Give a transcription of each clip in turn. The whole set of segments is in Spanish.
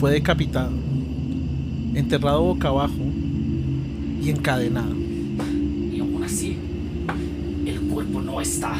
fue decapitado, enterrado boca abajo y encadenado. Y aún así, el cuerpo no está.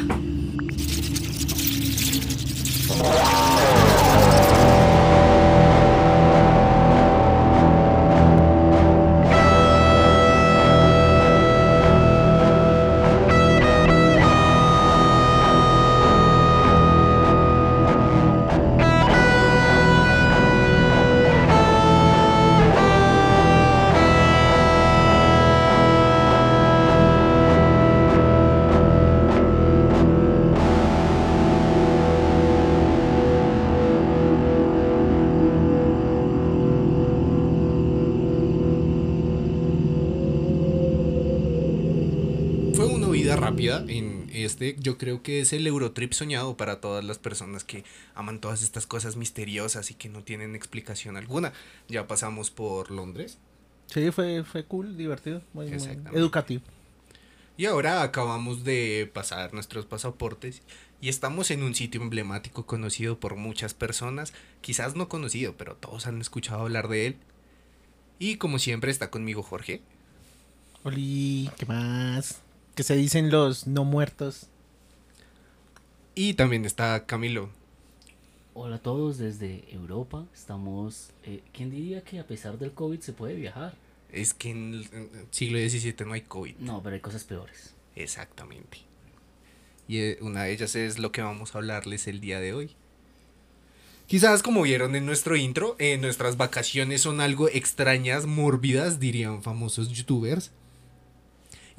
Este, yo creo que es el Eurotrip soñado para todas las personas que aman todas estas cosas misteriosas y que no tienen explicación alguna. Ya pasamos por Londres Sí, fue, fue cool, divertido, muy, educativo. y ahora acabamos de pasar nuestros pasaportes y estamos en un sitio emblemático conocido por muchas personas, quizás no conocido, pero todos han escuchado hablar de él. Y como siempre está conmigo Jorge. Oli, ¿qué más? ¿Qué se dicen los no muertos? Y también está Camilo. Hola a todos desde Europa. Estamos. eh, ¿Quién diría que a pesar del COVID se puede viajar? Es que en el en el siglo XVII no hay COVID. No, pero hay cosas peores. Exactamente. Y eh, una de ellas es lo que vamos a hablarles el día de hoy. Quizás como vieron en nuestro intro, eh, nuestras vacaciones son algo extrañas, mórbidas, dirían famosos youtubers.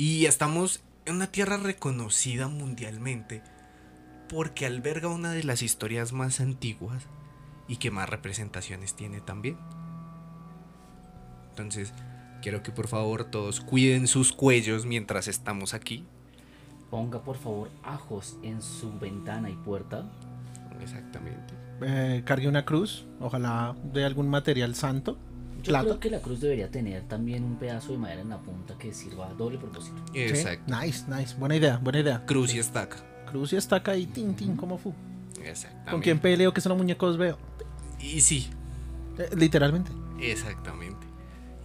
Y estamos en una tierra reconocida mundialmente porque alberga una de las historias más antiguas y que más representaciones tiene también. Entonces, quiero que por favor todos cuiden sus cuellos mientras estamos aquí. Ponga por favor ajos en su ventana y puerta. Exactamente. Eh, cargue una cruz, ojalá de algún material santo. Yo Plata. creo que la cruz debería tener también un pedazo de madera en la punta que sirva a doble propósito. Sí, Exacto. Nice, nice, buena idea, buena idea. Cruz y estaca. Cruz y estaca y tin, tin, como fu. Exactamente. ¿Con quién peleo que son los muñecos veo? Y sí, Eh, literalmente. exactamente.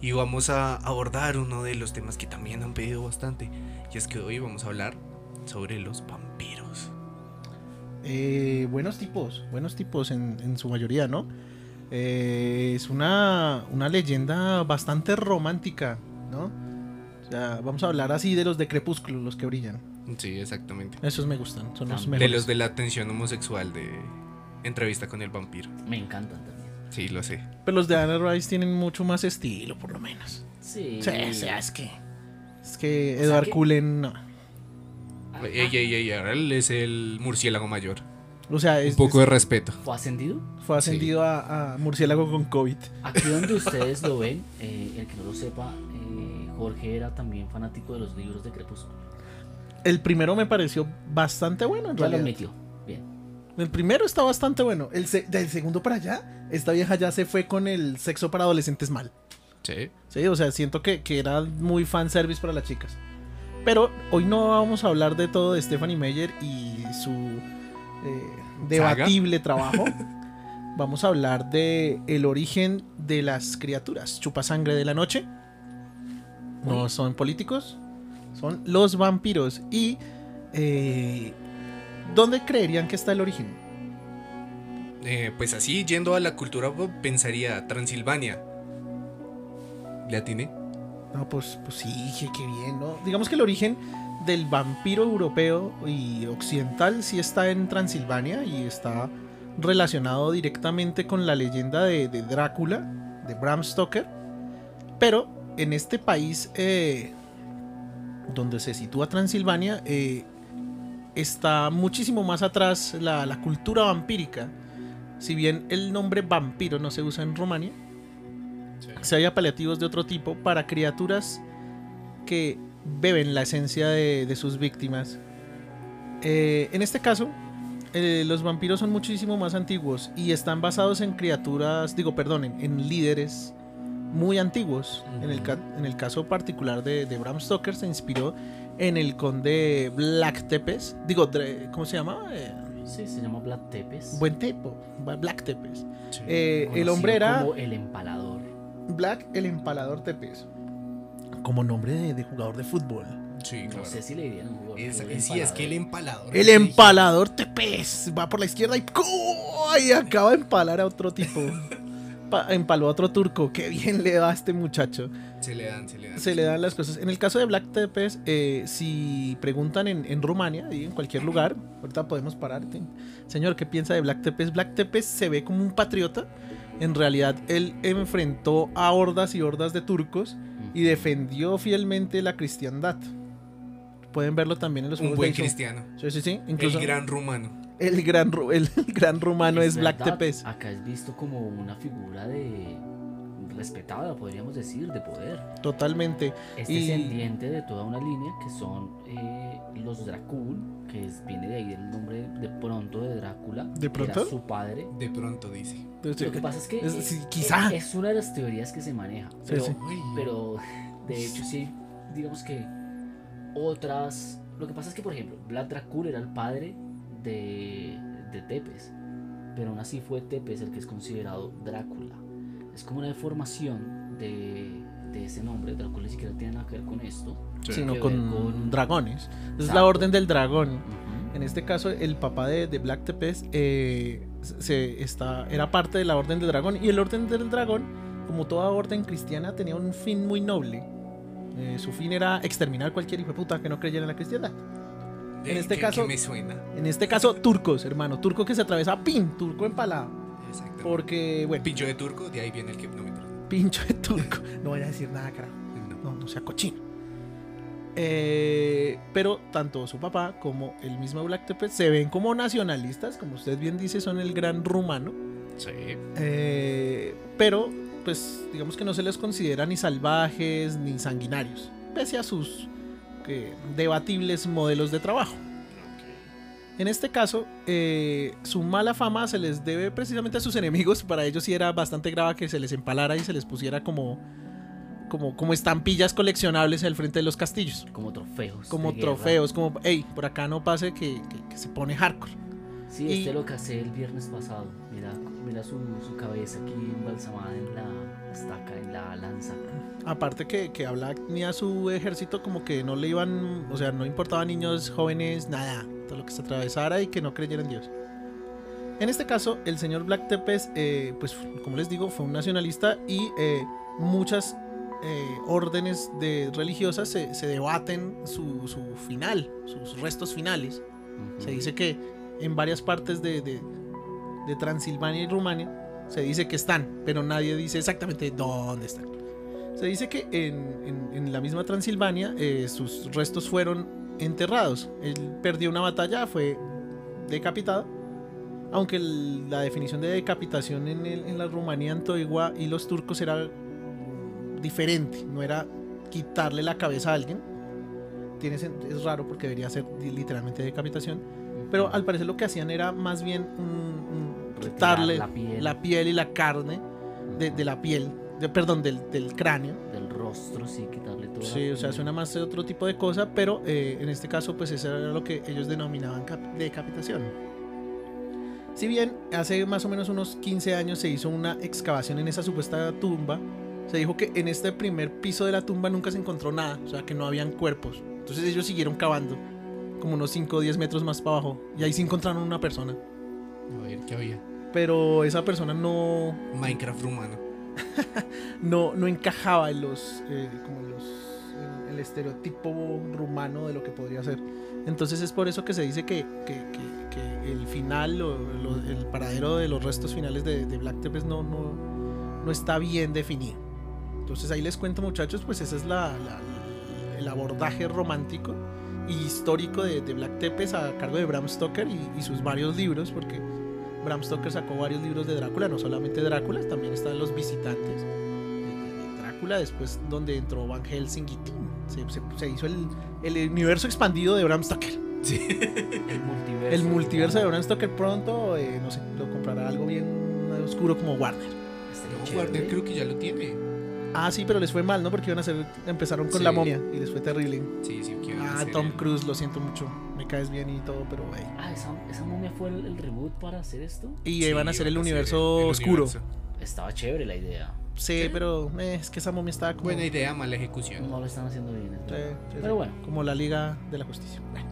Y vamos a abordar uno de los temas que también han pedido bastante. Y es que hoy vamos a hablar sobre los vampiros. Eh, buenos tipos, buenos tipos en, en su mayoría, ¿no? Eh, es una, una leyenda bastante romántica, ¿no? O sea, vamos a hablar así de los de Crepúsculo, los que brillan. Sí, exactamente. Esos me gustan, son los De mejores. De los de la atención homosexual de entrevista con el vampiro. Me encantan también. Sí, lo sé. Pero los de Anne Rice tienen mucho más estilo, por lo menos. Sí. Sí, o sea, es que. Es que Edward que- Cullen, no. Ey, ey, ey, ahora él es el murciélago mayor. O sea, es, Un poco de es- respeto. ¿Fue ascendido? fue ascendido a, a murciélago con COVID. Aquí donde ustedes lo ven, eh, el que no lo sepa, eh, Jorge era también fanático de los libros de Crepúsculo. El primero me pareció bastante bueno, en Ya lo realidad. admitió. Bien. El primero está bastante bueno. El se- del segundo para allá, esta vieja ya se fue con el sexo para adolescentes mal. Sí. Sí, o sea, siento que, que era muy fanservice para las chicas. Pero hoy no vamos a hablar de todo de Stephanie Meyer y su eh, debatible trabajo. Vamos a hablar de el origen de las criaturas. Chupasangre de la noche. No son políticos, son los vampiros. Y eh, ¿dónde creerían que está el origen? Eh, pues así, yendo a la cultura pensaría Transilvania. ¿Le atiné? No, pues, pues sí, qué bien, ¿no? Digamos que el origen del vampiro europeo y occidental sí está en Transilvania y está relacionado directamente con la leyenda de, de Drácula, de Bram Stoker. Pero en este país eh, donde se sitúa Transilvania, eh, está muchísimo más atrás la, la cultura vampírica. Si bien el nombre vampiro no se usa en Rumania, si hay apelativos de otro tipo para criaturas que beben la esencia de, de sus víctimas. Eh, en este caso, eh, los vampiros son muchísimo más antiguos y están basados en criaturas, digo, perdón, en, líderes muy antiguos. en, el en el caso particular de, de Bram Stoker se inspiró en el conde Black Tepes, digo, ¿cómo se llamaba? Eh, Sí, se llama Black Tepes. Buen tipo, Black Tepes. Sí. Eh, el hombre era como el empalador. Black el empalador Tepes. Como nombre de, de jugador de fútbol. Sí, No claro. sé si le dirían un jugador, Es- sí, es que el empalador. El empalador Tepes va por la izquierda y, y acaba de empalar a otro tipo. Pa- empaló a otro turco. Qué bien le va a este muchacho. Se le dan, se le dan. Se le dan las cosas. En el caso de Black Tepes, eh, si preguntan en, en Rumania y en cualquier lugar, ahorita podemos pararte. Señor, ¿qué piensa de Black Tepes? Black Tepes se ve como un patriota. En realidad, él enfrentó a hordas y hordas de turcos y defendió fielmente la cristiandad. Pueden verlo también en los Un juegos buen de cristiano. Sí, sí, sí. Incluso El gran rumano. el gran, el, el gran rumano es, Black verdad, Tepes. Acá es visto como una figura de respetada, podríamos decir, de poder. Totalmente. Es Y- descendiente de toda una línea que son eh, los Dracul, que es- viene de ahí el nombre de pronto de Drácula. ¿De pronto? Era su padre. De pronto dice. Lo que pasa es que Es- sí, quizá. es una de las teorías que se maneja. Pero, sí. Pero de hecho sí, digamos que otras... Lo que pasa es que, por ejemplo, Vlad Dracul era el padre de, de Tepes. Pero aún así fue Tepes el que es considerado Drácula. Es como una deformación de, de ese nombre. Drácula ni siquiera tiene nada que ver con esto. sino que con, con- dragones. Es la orden del dragón. Ujú. En este caso, el papá de, de Black Tepes eh, se está, era parte de la orden del dragón. Y el orden del dragón, como toda orden cristiana, tenía un fin muy noble. Eh, su fin era exterminar cualquier hijo de puta que no creyera en la cristiandad. En este ¿qué- caso- qué me suena. En este caso, turcos, hermano. Turco que se atraviesa, pin, turco empalado. Exactamente. Porque, bueno, Pincho de turco, de ahí viene el que no me pincho de turco. No voy a decir nada, carajo. No. No, no sea cochino. Eh, pero tanto su papá como el mismo Black Tepes se ven como nacionalistas, como usted bien dice, son el gran rumano. Sí. Eh, pero, pues, digamos que no se les considera ni salvajes ni sanguinarios, pese a sus eh, debatibles modelos de trabajo. En este caso, eh, su mala fama se les debe precisamente a sus enemigos. Para ellos sí era bastante grave que se les empalara y se les pusiera como, como, como estampillas coleccionables al frente de los castillos. Como trofeos. Como guerra. trofeos, como, hey, por acá no pase que, que- que se pone hardcore. Sí, Y- este lo casé el viernes pasado. Mira, mira su, su cabeza aquí embalsamada en la estaca, en la lanza. Aparte que, que a Black ni a su ejército como que no le iban, o sea, no importaba niños, jóvenes, nada, todo lo que se atravesara y que no creyera en Dios. En este caso, el señor Black Tepes, eh, pues como les digo, fue un nacionalista y eh, muchas eh, órdenes de religiosas se, se debaten su, su final, sus restos finales. Ujú. Se dice que en varias partes de, de- de Transilvania y Rumania se dice que están, pero nadie dice exactamente dónde están. Se dice que en, en- en la misma Transilvania eh, sus restos fueron enterrados. Él perdió una batalla, fue decapitado. Aunque el- la definición de decapitación en, el- en la Rumanía antigua y los turcos era diferente, no era quitarle la cabeza a alguien. Tiene, es raro porque debería ser literalmente decapitación. Pero al parecer lo que hacían era más bien quitarle la piel. la piel y la carne de, de la piel, de- perdón, del, del cráneo. Del rostro, sí, quitarle todo. Sí, o sea, suena más de otro tipo de cosa, pero eh, en este caso, pues eso era lo que ellos denominaban cap- decapitación. Si bien hace más o menos unos 15 años se hizo una excavación en esa supuesta tumba, se dijo que en este primer piso de la tumba nunca se encontró nada, o sea, que no habían cuerpos. Entonces ellos siguieron cavando, como unos 5 o 10 metros más para abajo, y ahí sí encontraron una persona. A ver, ¿qué había? Pero esa persona no, Minecraft rumano. no, no encajaba en los, eh, como los, el estereotipo rumano de lo que podría ser. Entonces es por eso que se dice que, que- que- el final, o el paradero de los restos finales de, de Black Tepes no, no, no está bien definido. Entonces ahí les cuento muchachos, pues ese es la, el abordaje romántico y histórico de, de Black Tepes a cargo de Bram Stoker y sus varios libros, porque Bram Stoker sacó varios libros de Drácula, no solamente Drácula, también están Los Visitantes de, de- de Drácula, después donde entró Van Helsing y se, se- se hizo el, el universo expandido de Bram Stoker. Sí. El multiverso. El multiverso de Bram Stoker pronto, eh, no sé, lo comprará algo bien oscuro como Warner. Estaría No. Warner creo que ya lo tiene. Ah, sí, pero les fue mal, ¿no? Porque iban a hacer, empezaron con Sí. la momia y les fue terrible. Sí, sí, que iban a Ah, Tom el- Cruise, lo siento mucho. Me caes bien y todo, pero wey. Ah, esa, esa momia fue el, el reboot para hacer esto. Y Sí, iban a hacer el universo el oscuro. universo. Estaba chévere la idea. Sí, pero eh, es que esa momia estaba como. Buena idea, mala ejecución. No lo están haciendo bien. es Sí, verdad. sí, Pero sí. bueno. Como la Liga de la Justicia. Bueno.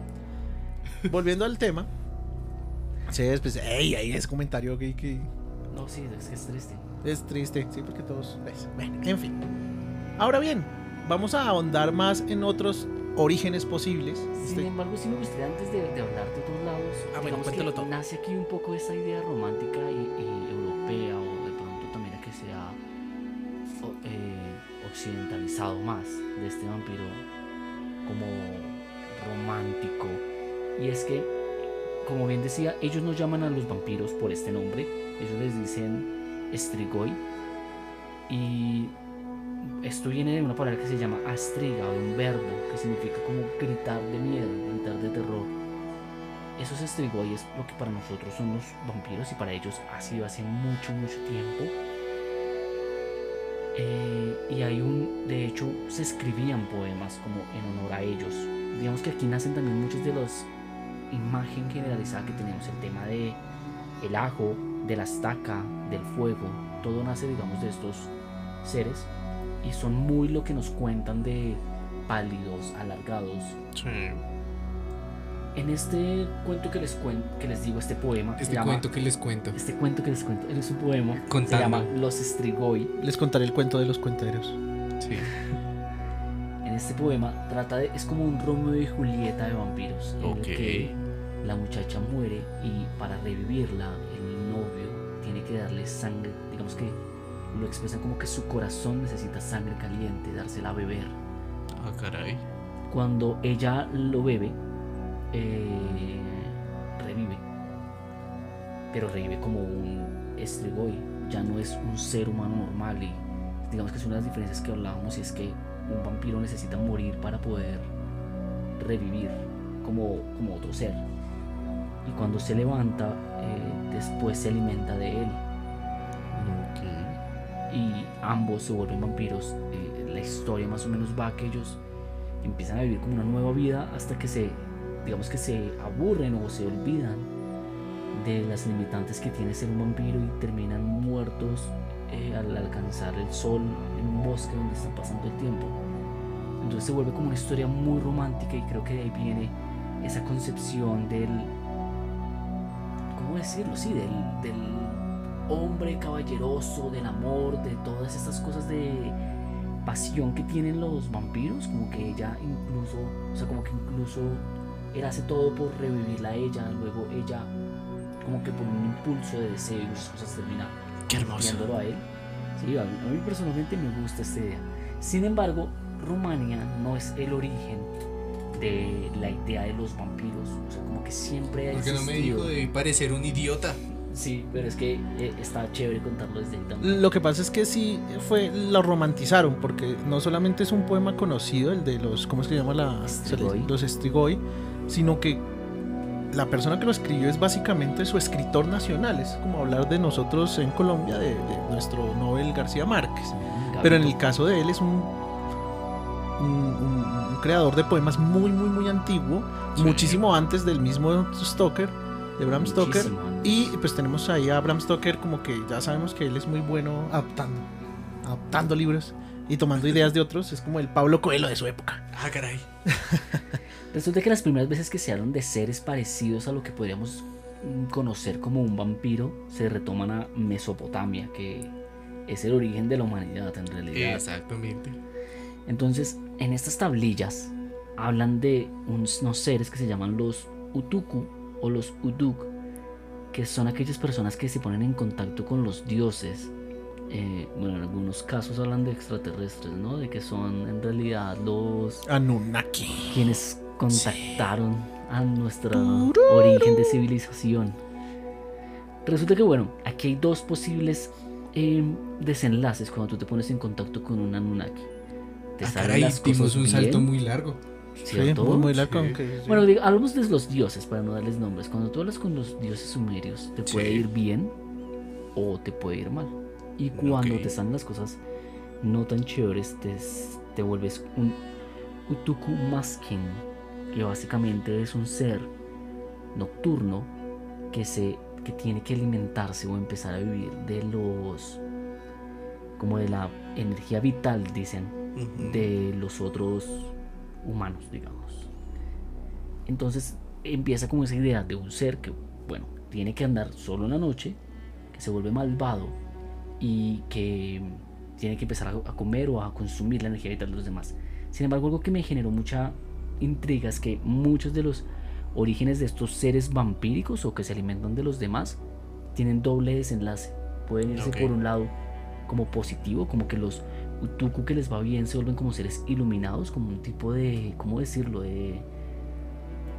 Volviendo al tema. Sí, después. ¡Ey! Ahí ese comentario que, que No, sí, es que es triste. Es triste. Sí, porque todos. ¿ves? Bueno, en fin. Ahora bien, vamos a ahondar más en otros orígenes posibles. Sin Este- embargo, sí me gustaría antes de, de hablar de otros lados, Ah, bueno, que todo. nace aquí un poco esa idea romántica y, y europea o de pronto también a que sea o- eh, occidentalizado más de este vampiro como romántico. Y es que, como bien decía, ellos no llaman a los vampiros por este nombre, ellos les dicen Strigoi y esto viene de una palabra que se llama astriga, o de un verbo que significa como gritar de miedo, gritar de terror. Eso es Strigoi, es lo que para nosotros son los vampiros y para ellos ha sido hace mucho, mucho tiempo. Eh, y hay un, de hecho, se escribían poemas como en honor a ellos. Digamos que aquí nacen también muchas de las imagen generalizada que tenemos, el tema de el ajo, de la estaca, del fuego, todo nace, digamos, de estos seres y son muy lo que nos cuentan de pálidos, alargados. En este cuento que les cuen- que les digo, este poema, se Este llama- cuento que les cuento. este cuento que les cuento, es un poema, se Contando. llama Los Strigoi. Les contaré el cuento de los cuenteros. Sí. En este poema trata de, es como un Romeo y Julieta de vampiros, en Ok. el que la muchacha muere y para revivirla que darle sangre, digamos que lo expresan como que su corazón necesita sangre caliente, dársela a beber. Ah, caray. Cuando ella lo bebe, eh, revive. Pero revive como un estrigoi. Ya no es un ser humano normal. Y digamos que es una de las diferencias que hablábamos. Y es que un vampiro necesita morir para poder revivir como, como otro ser. Y cuando se levanta, después se alimenta de él. y ambos se vuelven vampiros. Eh, la historia más o menos va que ellos empiezan a vivir como una nueva vida hasta que se, digamos que se aburren o se olvidan de las limitantes que tiene ser un vampiro y terminan muertos eh, al alcanzar el sol en un bosque donde están pasando el tiempo. Entonces se vuelve como una historia muy romántica y creo que de ahí viene esa concepción del, ¿cómo decirlo? Sí, del, del hombre caballeroso, del amor, de todas estas cosas de pasión que tienen los vampiros, como que ella incluso, o sea, como que incluso él hace todo por revivirla a ella, luego ella como que por un impulso de deseo y esas cosas termina Qué hermoso. a él. Sí, a mí, a mí personalmente me gusta esta idea. Sin embargo, Rumania no es el origen de la idea de los vampiros, o sea, como que siempre ha Porque no me existido. dijo de parecer un idiota. Sí, pero es que eh, está chévere contarlo desde ahí también. Lo que pasa es que sí fue lo romantizaron porque no solamente es un poema conocido el de los ¿cómo es que se llama la Strigoi. los Strigoi, sino que la persona que lo escribió es básicamente su escritor nacional, es como hablar de nosotros en Colombia de, de nuestro Nobel García Márquez. Pero en el caso de él es un, un, un- un creador de poemas muy muy muy antiguo, Sí. muchísimo antes del mismo Stoker, de Bram Stoker. Muchísimo. Y pues tenemos ahí a Bram Stoker como que ya sabemos que él es muy bueno adaptando, adaptando libros y tomando ideas de otros. Es como el Pablo Coelho de su época. Ah, caray. Resulta que las primeras veces que se hablan de seres parecidos a lo que podríamos mm, conocer como un vampiro se retoman a Mesopotamia, que es el origen de la humanidad en realidad. Exactamente. Entonces, en estas tablillas hablan de unos, seres que se llaman los Utuku o los Uduk, que son aquellas personas que se ponen en contacto con los dioses. Eh, bueno, en algunos casos hablan de extraterrestres, ¿no? De que son en realidad los Anunnaki. quienes contactaron a nuestro origen de civilización. Resulta que, bueno, aquí hay dos posibles eh, desenlaces cuando tú te pones en contacto con un Anunnaki. Te Ah, salen caray, las cosas un salto muy largo. Sí, ¿cierto? muy, muy largo, Sí. aunque sí. Bueno, digo, hablamos de los dioses para no darles nombres. Cuando tú hablas con los dioses sumerios, te puede Sí. ir bien o te puede ir mal. Y cuando te salen las cosas no tan chéveres, te, te vuelves un Utuku Maskin, que básicamente es un ser nocturno que, se, que tiene que alimentarse o empezar a vivir de los. como de la energía vital, dicen, De los otros humanos, digamos. Entonces empieza como esa idea de un ser que, bueno, tiene que andar solo en la noche, que se vuelve malvado y que tiene que empezar a, comer o a consumir la energía vital de los demás. Sin embargo, algo que me generó mucha intriga es que muchos de los orígenes de estos seres vampíricos o que se alimentan de los demás tienen doble desenlace. Pueden irse por un lado como positivo, como que los Utuku que les va bien se vuelven como seres iluminados, como un tipo de, ¿cómo decirlo? De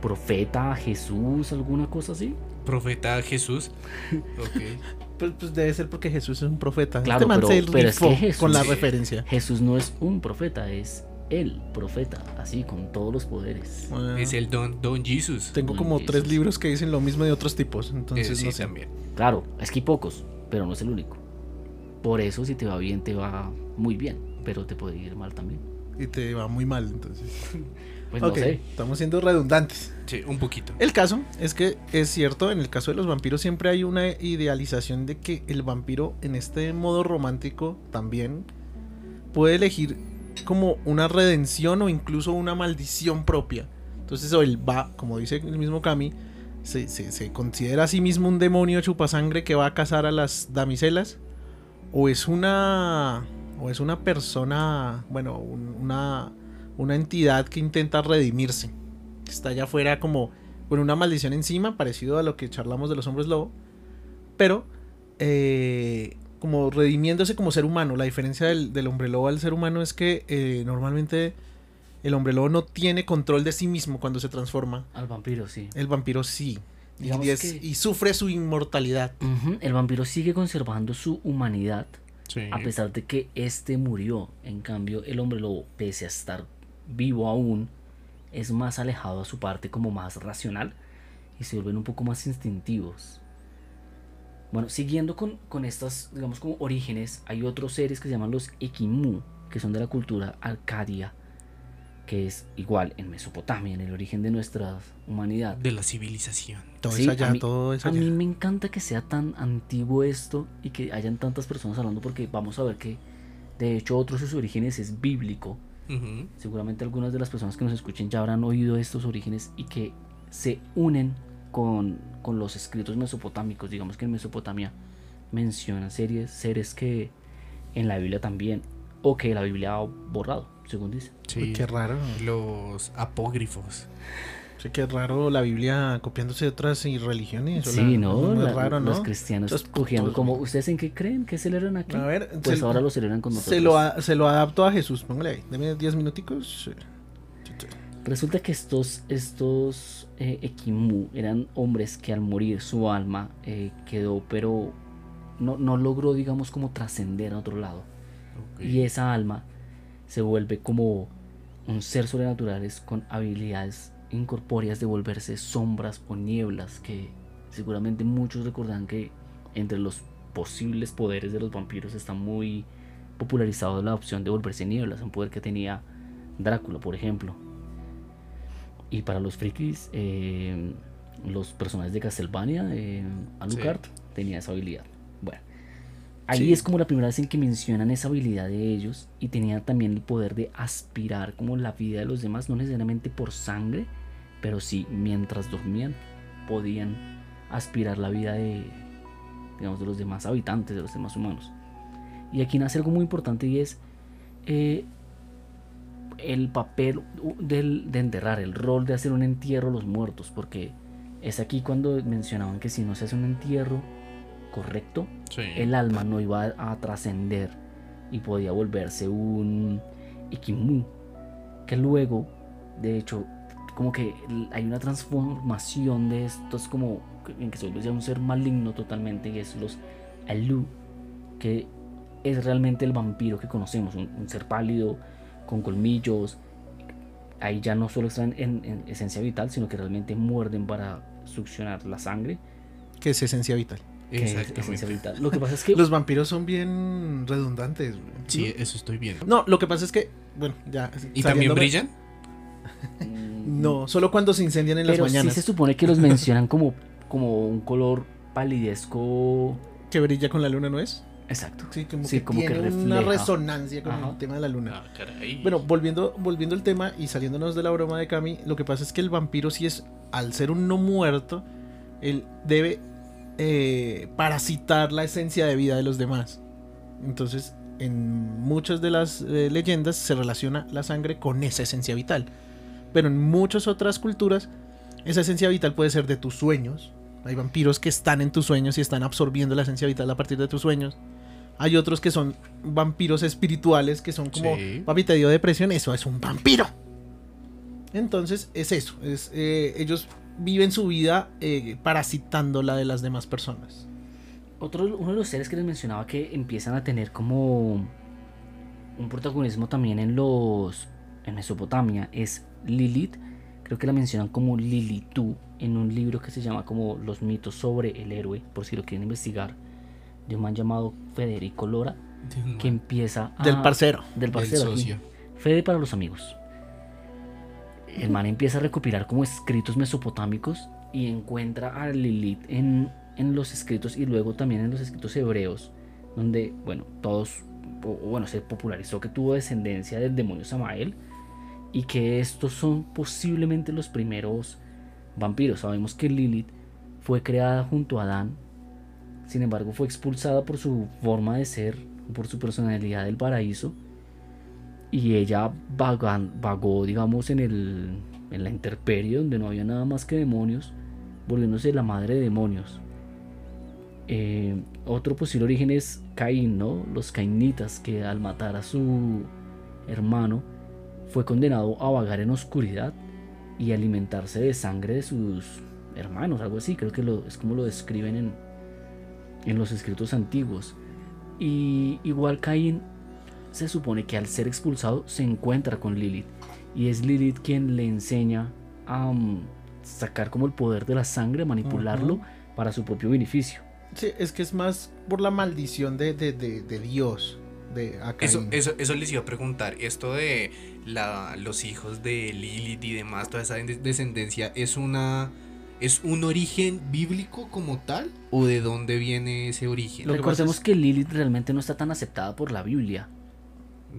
profeta, Jesús, alguna cosa así. Profeta Jesús. Ok. Pues, pues debe ser porque Jesús es un profeta. Claro, este man pero- se pero es que Jesús- con la Sí. referencia. Jesús no es un profeta, es el profeta, así con todos los poderes. Ah, Es el Don, Don Jesus. Tengo Don como tres libros que dicen lo mismo de otros tipos, Eh, entonces sí, no sé. también. Claro, es que hay pocos, pero no es el único. Por eso si te va bien, te va muy bien, pero te puede ir mal también. Y te va muy mal, entonces. Pues ok, no sé. estamos siendo redundantes. Sí, un poquito. El caso es que es cierto, en el caso de los vampiros siempre hay una idealización de que el vampiro en este modo romántico también puede elegir como una redención o incluso una maldición propia. Entonces o él va, como dice el mismo Kami, se, se- se considera a sí mismo un demonio chupasangre que va a cazar a las damiselas o es una o es una persona, bueno, un- una una entidad que intenta redimirse que está allá afuera como con una maldición encima, parecido a lo que charlamos de los hombres lobo, pero eh, como redimiéndose como ser humano. La diferencia del, del hombre lobo al ser humano es que eh, normalmente el hombre lobo no tiene control de sí mismo cuando se transforma. Al vampiro, sí. El vampiro sí. Y, Digamos es- que- y sufre su inmortalidad. El vampiro sigue conservando su humanidad Sí. a pesar de que este murió. En cambio, el hombre lobo, pese a estar vivo aún, es más alejado a su parte como más racional y se vuelven un poco más instintivos. Bueno, siguiendo con, con estas, digamos, como orígenes, hay otros seres que se llaman los Ekimu, que son de la cultura Arcadia, que es igual en Mesopotamia, en el origen de nuestra humanidad. De la civilización. Todo Sí, es a allá, mí- todo es A allá. mí me encanta que sea tan antiguo esto y que hayan tantas personas hablando porque vamos a ver que de hecho otro de sus orígenes es bíblico. Seguramente algunas de las personas que nos escuchen ya habrán oído estos orígenes y que se unen con, con los escritos mesopotámicos. Digamos que en Mesopotamia menciona series, seres que en la Biblia también, o que la Biblia ha borrado, según dice. Sí. Uy, qué raro. Los apócrifos. Sí, qué raro la Biblia copiándose de otras religiones. Sí, la- ¿no? Muy La- raro, ¿no? Los cristianos Entonces, cogiendo pues, como, ¿ustedes en qué creen que celebran aquí? A ver, Pues se- ahora lo celebran con nosotros. se lo, a- se lo adapto a Jesús. Póngale ahí. Deme 10 minuticos. Resulta que estos, estos eh, Ekimu eran hombres que al morir su alma eh, quedó, pero no, no logró, digamos, como trascender a otro lado. Y esa alma se vuelve como un ser sobrenatural es con habilidades incorpóreas de volverse sombras o nieblas que seguramente muchos recordarán que entre los posibles poderes de los vampiros está muy popularizado la opción de volverse nieblas, un poder que tenía Drácula, por ejemplo. Y para los frikis, eh, los personajes de Castlevania, eh, Alucard, tenía esa habilidad. Bueno, ahí Sí. es como la primera vez en que mencionan esa habilidad de ellos y tenía también el poder de aspirar como la vida de los demás, no necesariamente por sangre, pero sí mientras dormían podían aspirar la vida de, digamos, de los demás habitantes, de los demás humanos. Y aquí nace algo muy importante y es eh, el papel del, de enterrar, el rol de hacer un entierro a los muertos, porque es aquí cuando mencionaban que si no se hace un entierro correcto, Sí. el alma no iba a, a trascender y podía volverse un Ikimu, que luego, de hecho, como que hay una transformación de estos como en que se vuelve un ser maligno totalmente y es los Alu, que es realmente el vampiro que conocemos, un, un ser pálido, con colmillos. Ahí ya no solo están en, en esencia vital, sino que realmente muerden para succionar la sangre. Que es esencia vital. que es Exactamente. esencia vital. Lo que pasa es que Los vampiros son bien redundantes. güey. Sí, eso estoy viendo. No, lo que pasa es que, bueno, ya. ¿Y también brillan? No, solo cuando se incendian en las pero sí mañanas. se supone que los mencionan como, como un color palidezco. Que brilla con la luna, ¿no es? Exacto. Sí, como Sí, que como que tiene una resonancia con Ajá. el tema de la luna. Ah, caray. Bueno, volviendo, volviendo al tema y saliéndonos de la broma de Cami, lo que pasa es que el vampiro sí es, al ser un no muerto, él debe eh, parasitar la esencia de vida de los demás. Entonces, en muchas de las eh, leyendas se relaciona la sangre con esa esencia vital. Pero en muchas otras culturas, esa esencia vital puede ser de tus sueños. Hay vampiros que están en tus sueños y están absorbiendo la esencia vital a partir de tus sueños. Hay otros que son vampiros espirituales, que son como, Sí. papi, te dio depresión, eso es un vampiro. Entonces, es eso. Es, eh, ellos viven su vida eh, parasitando la de las demás personas. Otro, uno de los seres que les mencionaba que empiezan a tener como un protagonismo también en los en Mesopotamia es Lilith. Creo que la mencionan como Lilitú en un libro que se llama como Los mitos sobre el héroe, por si lo quieren investigar, de un man llamado Federico Lora, que empieza a, Del parcero. del parcero socio. Fede para los amigos. El man empieza a recopilar como escritos mesopotámicos y encuentra a Lilith en, en los escritos y luego también en los escritos hebreos, donde, bueno, todos, o bueno, se popularizó que tuvo descendencia del demonio Samael y que estos son posiblemente los primeros vampiros. Sabemos que Lilith fue creada junto a Adán, sin embargo fue expulsada por su forma de ser, por su personalidad del paraíso y ella vagó, digamos, en, el, en la intemperie donde no había nada más que demonios, volviéndose la madre de demonios. Eh, otro posible origen es Caín, ¿no? Los cainitas que al matar a su hermano fue condenado a vagar en oscuridad y alimentarse de sangre de sus hermanos, algo así, creo que lo, es como lo describen en, en los escritos antiguos. Y igual Caín se supone que al ser expulsado se encuentra con Lilith y es Lilith quien le enseña a mm, sacar como el poder de la sangre, manipularlo Ujú. para su propio beneficio. Sí, es que es más por la maldición de, de, de- de Dios. De a Eso, eso, eso les iba a preguntar. Esto de la, los hijos de Lilith y demás, toda esa de- descendencia, ¿es una es un origen bíblico como tal? ¿O de dónde viene ese origen? Lo que Recordemos pasa que Lilith realmente no está tan aceptada por la Biblia.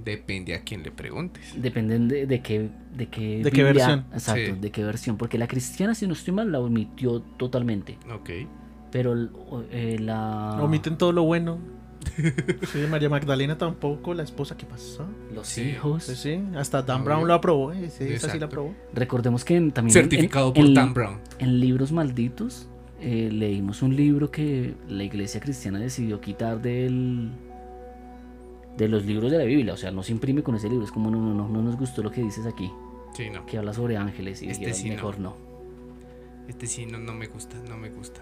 Depende a quién le preguntes. Dependen de, de qué de qué, ¿De qué Biblia- versión? Exacto, Sí. de qué versión. Porque la cristiana, si no estoy mal, la omitió totalmente. Ok. Pero eh, la Omiten todo lo bueno. Sí, María Magdalena tampoco, la esposa, ¿qué pasó? los Sí. hijos. Sí, sí, hasta Dan Obvio. Brown lo aprobó, ¿eh? Sí, esa sí la aprobó. Recordemos que en- también Certificado en- por en- Dan Brown. En libros malditos eh, leímos un libro que la iglesia cristiana decidió quitar del de los libros de la Biblia, o sea, no se imprime con ese libro, es como no, no, no, no nos gustó lo que dices aquí, Sí, no. que habla sobre ángeles y Este sí no. mejor no. Este sí, no, no me gusta, no me gusta.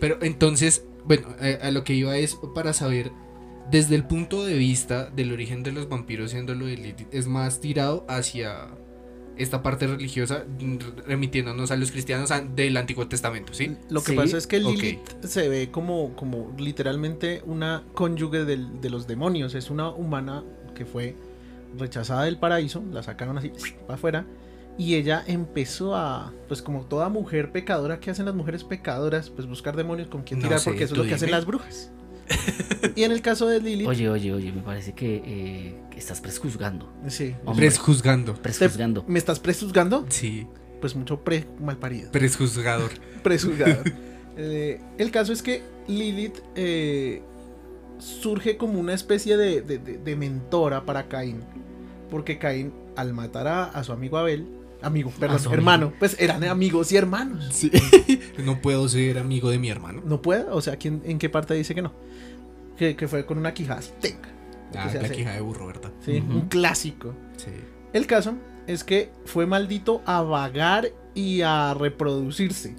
Pero entonces, bueno, eh, a lo que iba es para saber, desde el punto de vista del origen de los vampiros, siendo lo de Lilith, es más tirado hacia esta parte religiosa, remitiéndonos a los cristianos a- del Antiguo Testamento, ¿sí? Lo que Sí, pasa es que. Lilith se ve como, como literalmente una cónyuge del- de los demonios. Es una humana que fue rechazada del paraíso, la sacaron así para afuera. Y ella empezó a, pues como toda mujer pecadora, ¿qué hacen las mujeres pecadoras? Pues buscar demonios con quien No tirar, sé, porque eso es lo que hacen las brujas. y en el caso de Lilith, Oye, oye, oye, me parece que, eh, que estás prejuzgando. sí. Hombre. Prejuzgando. Prejuzgando. ¿Me estás prejuzgando? Sí, Pues mucho pre mal parido. prejuzgador. prejuzgado. Eh, el caso es que Lilith eh, surge como una especie de, de- de- de mentora para Caín. Porque Caín, al matar a, a su amigo Abel, amigo, perdón, su hermano, pues eran amigos y hermanos. Sí. no puedo ser amigo de mi hermano. No puede, o sea, ¿quién, ¿en qué parte dice que no? Que, que fue con una quijada así, tenga. Ah, la hace. quija de burro, ¿verdad? Sí, un clásico. Sí. El caso es que fue maldito a vagar y a reproducirse.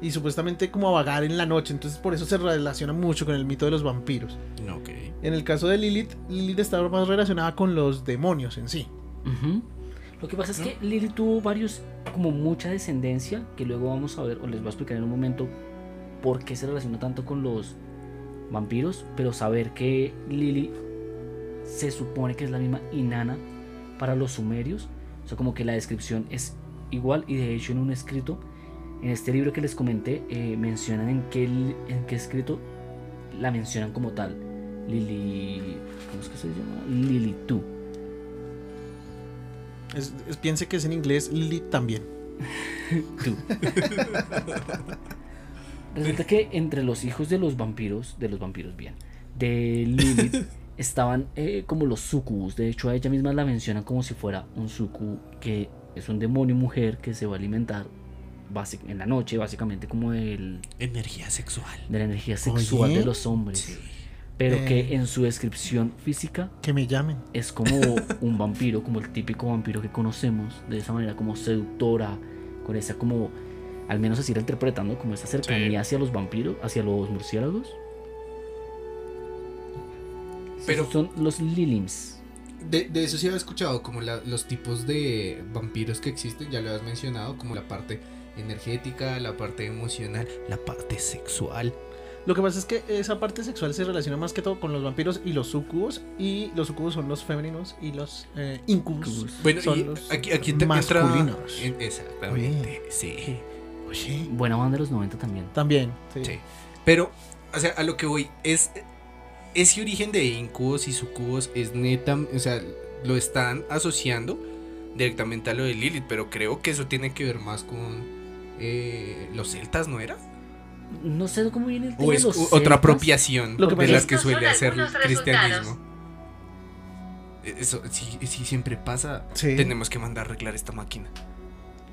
Y supuestamente como a vagar en la noche. Entonces por eso se relaciona mucho con el mito de los vampiros. No, ok. En el caso de Lilith, Lilith estaba más relacionada con los demonios en sí. Ujú. Lo que pasa es que Lily tuvo varios, como mucha descendencia, que luego vamos a ver, o les voy a explicar en un momento por qué se relaciona tanto con los vampiros, pero saber que Lily se supone que es la misma Inanna para los sumerios, o sea, como que la descripción es igual y de hecho en un escrito, en este libro que les comenté, eh, mencionan en qué, en qué escrito la mencionan como tal. Lili. ¿Cómo es que se llama? Lili tú. Es, es- piense que es en inglés Lily también. Tú. Resulta que entre los hijos de los vampiros, de los vampiros bien, de Lilith, estaban eh, como los sucubus. De hecho, a ella misma la mencionan como si fuera un sucubu, que es un demonio mujer que se va a alimentar en la noche, básicamente como del, Energía sexual. de la energía sexual Oye. de los hombres. Sí. Pero Eh. que en su descripción física Que me llamen. es como un vampiro, como el típico vampiro que conocemos, de esa manera como seductora, con esa como, al menos así la interpretan, ¿no? Como esa cercanía hacia los vampiros, hacia los murciélagos. Pero- son los Lilims. De, de eso sí había escuchado, como la- los tipos de vampiros que existen, ya lo has mencionado, como la parte energética, la parte emocional, la parte sexual. Lo que pasa es que esa parte sexual se relaciona más que todo con los vampiros y los sucubos. Y los sucubos son los femeninos y los eh, incubus. Incubus. Bueno, son y los aquí, aquí te masculinos. en- exactamente, sí. Oye, Buena banda de los 90 también. también. Sí. Sí. Pero, o sea, a lo que voy es. Ese origen de incubos y sucubos es neta. O sea, lo están asociando directamente a lo de Lilith. Pero creo que eso tiene que ver más con eh, los celtas, ¿no era? No sé cómo viene el tema O es los u- celtas. otra apropiación Lo que de las que suele hacer el cristianismo. Eso sí, sí siempre pasa. Sí. Tenemos que mandar a arreglar esta máquina.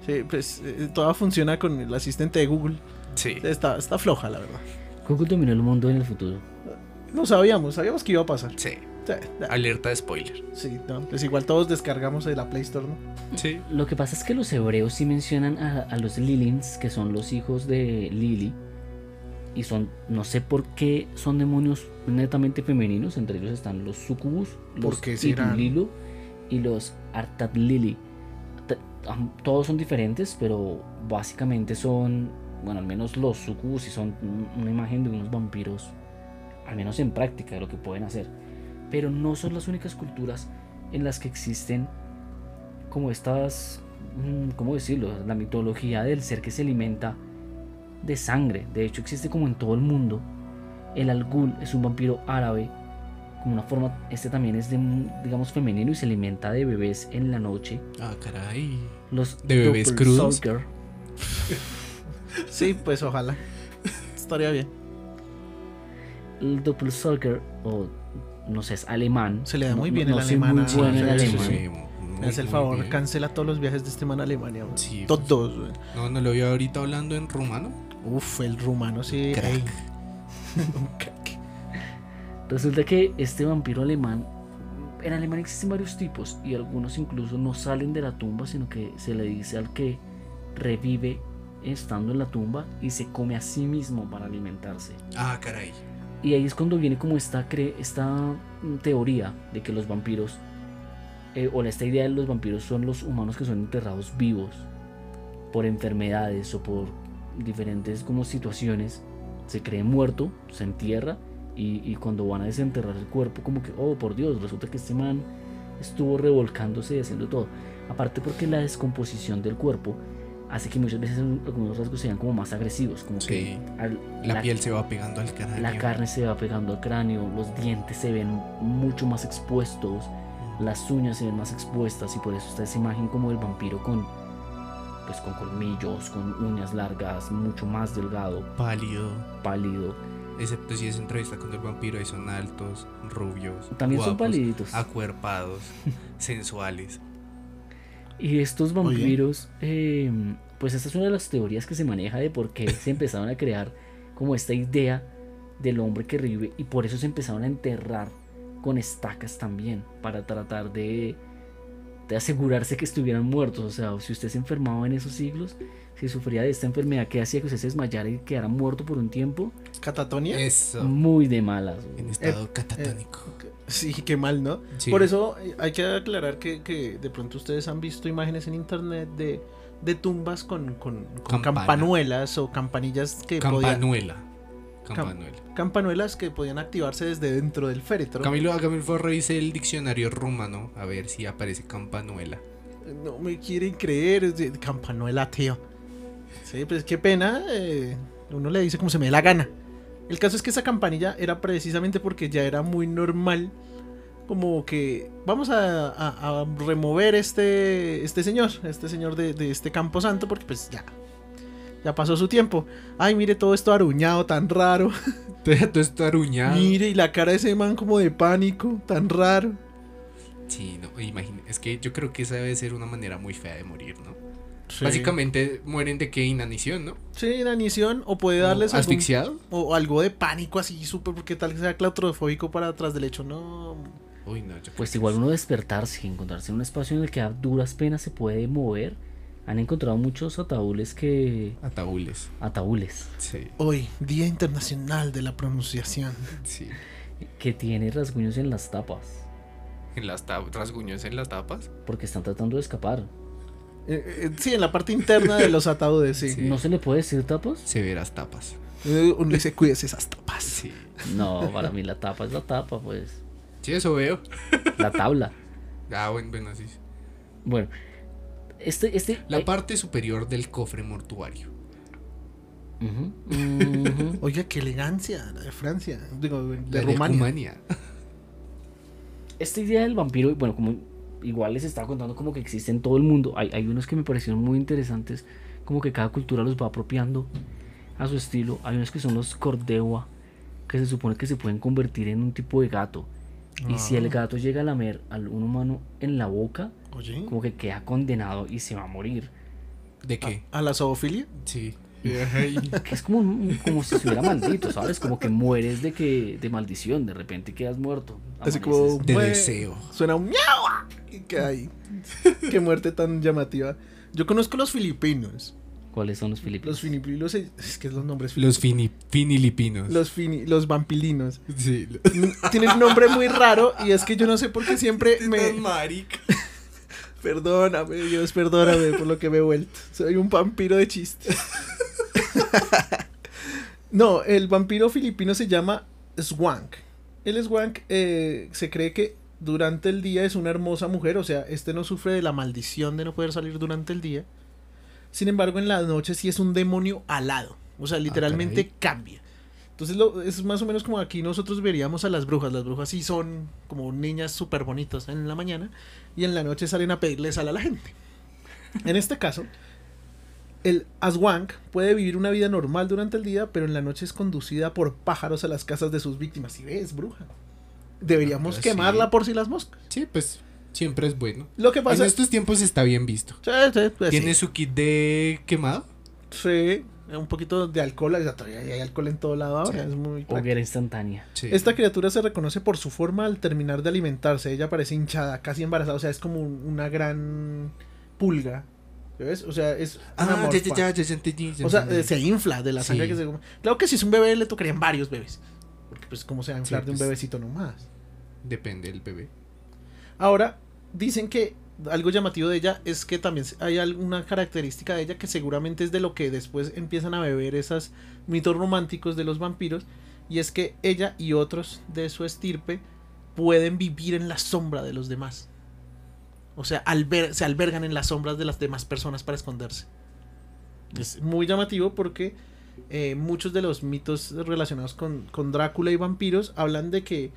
Sí, pues eh, toda funciona con el asistente de Google. Sí. Está, está floja, la verdad. Google dominó el mundo en el futuro. No sabíamos, sabíamos que iba a pasar. Sí. Alerta de spoiler. Sí, no, pues igual todos descargamos de la Play Store, ¿no? Sí. Lo que pasa es que los hebreos sí mencionan a, a los Lilins, que son los hijos de Lili. Y son, no sé por qué, son demonios netamente femeninos. Entre ellos están los sucubus, los. Itulilu y los Artatlili. Todos son diferentes, pero básicamente son, bueno, al menos los sucubus sí son un- una imagen de unos vampiros, al menos en práctica, de lo que pueden hacer. Pero no son las únicas culturas en las que existen como estas, mm, ¿cómo decirlo? La mitología del ser que se alimenta de sangre. De hecho, existe como en todo el mundo. El Al-Ghul es un vampiro árabe, como una forma, este también es de, digamos, femenino y se alimenta de bebés en la noche. Ah, caray. Los ¿De bebés crudos? Sí, pues ojalá. Estaría bien. El Doppelzolger, o no sé, es alemán. Se le da No- muy bien no- el no alemán muy bueno en sí, alemán. sí, muy- hace el favor, bien. cancela todos los viajes de este man a Alemania. Sí, Todos. güey. No, no lo veo ahorita hablando en rumano. Uf, el rumano sí. Crack. ey. Un crack. Resulta que este vampiro alemán, en alemán existen varios tipos y algunos incluso no salen de la tumba, sino que se le dice al que revive estando en la tumba y se come a sí mismo para alimentarse. Ah, caray. Y ahí es cuando viene como esta, cre- esta mm, teoría de que los vampiros, eh, o esta idea de los vampiros son los humanos que son enterrados vivos por enfermedades o por diferentes como situaciones. Se cree muerto, se entierra y, y cuando van a desenterrar el cuerpo como que, oh por Dios, resulta que este man estuvo revolcándose y haciendo todo. Aparte porque la descomposición del cuerpo hace que muchas veces algunos rasgos sean como más agresivos, como Sí. que al- La, piel se va pegando al cráneo. la carne se va pegando al cráneo, los dientes se ven mucho más expuestos, las uñas se ven más expuestas y por eso está esa imagen como del vampiro con pues con colmillos, con uñas largas, mucho más delgado, Pálido. pálido. Excepto si es entrevista con el vampiro y son altos, rubios. También son guapos, paliditos. Acuerpados, sensuales. Y estos vampiros, eh, pues esta es una de las teorías que se maneja de por qué se empezaron a crear como esta idea del hombre que revive y por eso se empezaron a enterrar con estacas también para tratar de, de asegurarse que estuvieran muertos. O sea, si usted se enfermaba en esos siglos, si sufría de esta enfermedad que hacía que usted se desmayara y quedara muerto por un tiempo, Catatonia. Eso. muy de malas. En estado catatónico. Sí, qué mal, ¿no? Sí. Por eso eh, hay que aclarar que, que de pronto ustedes han visto imágenes en internet de de tumbas con, con- campanuelas o campanillas que podían... Campanuela. Campanuela. Campanuelas que podían activarse desde dentro del féretro. Camilo, hágame favor, revise el diccionario rumano a ver si aparece campanuela. No me quieren creer, campanuela, tío. Sí, pues qué pena. eh, uno le dice como se me dé la gana. El caso es que esa campanilla era precisamente porque ya era muy normal. Como que vamos a, a- a remover este, este señor, este señor de, de este campo santo, porque pues ya, ya pasó su tiempo. Ay, mire todo esto aruñado, tan raro. Todo esto aruñado. Mire, y la cara de ese man como de pánico, tan raro. Sí, no, imagina, es que yo creo que esa debe ser una manera muy fea de morir, ¿no? Sí. Básicamente mueren de qué inanición, ¿no? Sí, inanición, o puede darles algún- asfixiado. O algo de pánico así, súper, porque tal que sea claustrofóbico para atrás del hecho. No. Uy, no, yo Pues igual uno despertarse y encontrarse en un espacio en el que a duras penas se puede mover. Han encontrado muchos ataúdes que... Ataúles. Ataúdes. Sí, Hoy, Día Internacional de la Pronunciación. sí. Que tiene rasguños en las tapas. En las ta- rasguños en las tapas. Porque están tratando de escapar. Eh, eh, sí, en la parte interna de los ataúdes, sí. Sí. ¿No se le puede decir tapas? Severas tapas. Eh, uno dice, cuídese esas tapas. Sí. No, para mí la tapa es la tapa, pues. Sí, eso veo. La tabla. Ah, bueno, bueno, sí. Bueno. Este, este... La ay, parte superior del cofre mortuario. ujú, ujú. Oiga, qué elegancia, la de Francia. Digo, de La Rumania. Rumania. Esta idea del vampiro, bueno, como igual les estaba contando como que existe en todo el mundo, hay, hay unos que me parecieron muy interesantes, como que cada cultura los va apropiando a su estilo. Hay unos que son los Cordewa, que se supone que se pueden convertir en un tipo de gato. Y si el Ah. gato llega a lamer a un humano en la boca, Oye, como que queda condenado y se va a morir. ¿De qué? a la zoofilia. Sí. Que es como, un- como si estuviera maldito, ¿sabes? Como que mueres de que de maldición, de repente quedas muerto. Así como. De deseo. Suena un miau. Y queda ahí. qué muerte tan llamativa. Yo conozco los filipinos. ¿Cuáles son los filipinos? Los filipinos. Es que los nombres Los fini, finilipinos. Los, fini- los vampilinos. Sí. Tienen un nombre muy raro y es que yo no sé por qué siempre me... marica. Perdóname, Dios, perdóname por lo que me he vuelto. Soy un vampiro de chistes. no, el vampiro filipino se llama Swank. El Swank eh, se cree que durante el día es una hermosa mujer, o sea, este no sufre de la maldición de no poder salir durante el día. Sin embargo, en la noche sí es un demonio alado. O sea, literalmente caray. cambia. Entonces lo- es más o menos como aquí nosotros veríamos a las brujas. Las brujas sí son como niñas súper bonitas en la mañana y en la noche salen a pedirle sal a la gente. En este caso, el Aswank puede vivir una vida normal durante el día, pero en la noche es conducida por pájaros a las casas de sus víctimas. Si ves, bruja. Deberíamos Ah, quemarla sí. por si las moscas. Sí, pues siempre es bueno. Lo que pasa En estos tiempos está bien visto. Sí, sí, pues, ¿Tiene sí. su kit de quemado? Sí, un poquito de alcohol. hay alcohol en todo lado ahora. Sí. Es muy. Hoguera instantánea. Sí. Esta criatura se reconoce por su forma al terminar de alimentarse. Ella parece hinchada, casi embarazada. O sea, es como un- una gran pulga. ¿Ves? O sea, es una Ah, ya, ya, ya, ya, ya entendí, ya O sea, se infla de la sangre Sí. que se come. Claro que si es un bebé le tocarían varios bebés. Porque pues cómo se va a inflar Sí, de un pues. bebecito nomás. Depende del bebé. Ahora, dicen que algo llamativo de ella es que también hay alguna característica de ella que seguramente es de lo que después empiezan a beber esos mitos románticos de los vampiros. Y es que ella y otros de su estirpe pueden vivir en la sombra de los demás. O sea, se albergan en las sombras de las demás personas para esconderse. Es muy llamativo porque eh, muchos de los mitos relacionados con, con Drácula y vampiros hablan de que...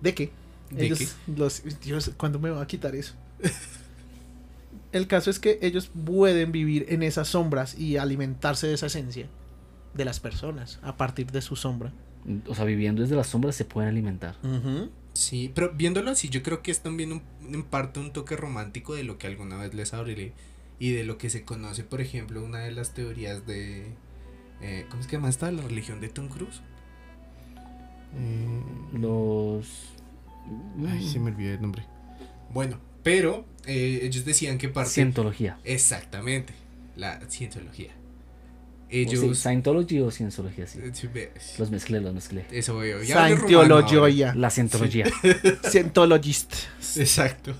¿De qué? ¿De ellos, qué? Los, Dios, ¿cuándo me va a quitar eso? El caso es que ellos pueden vivir en esas sombras y alimentarse de esa esencia de las personas a partir de su sombra. O sea, viviendo desde las sombras se pueden alimentar. Sí, pero viéndolo así, yo creo que es también un- en parte un toque romántico de lo que alguna vez les hablé y de lo que se conoce, por ejemplo, una de las teorías de. eh, ¿Cómo es que llama esta? La religión de Tom Cruise. Los. Ay, se me olvidó el nombre. Bueno, pero eh, ellos decían que parte. Cientología. Exactamente, la cientología. O sí, Ellos. Scientology o cienciología, sí. eh, Los mezclé, los mezclé. Eso veo. ahora. Scientología. La cientología. Scientologist. Exacto.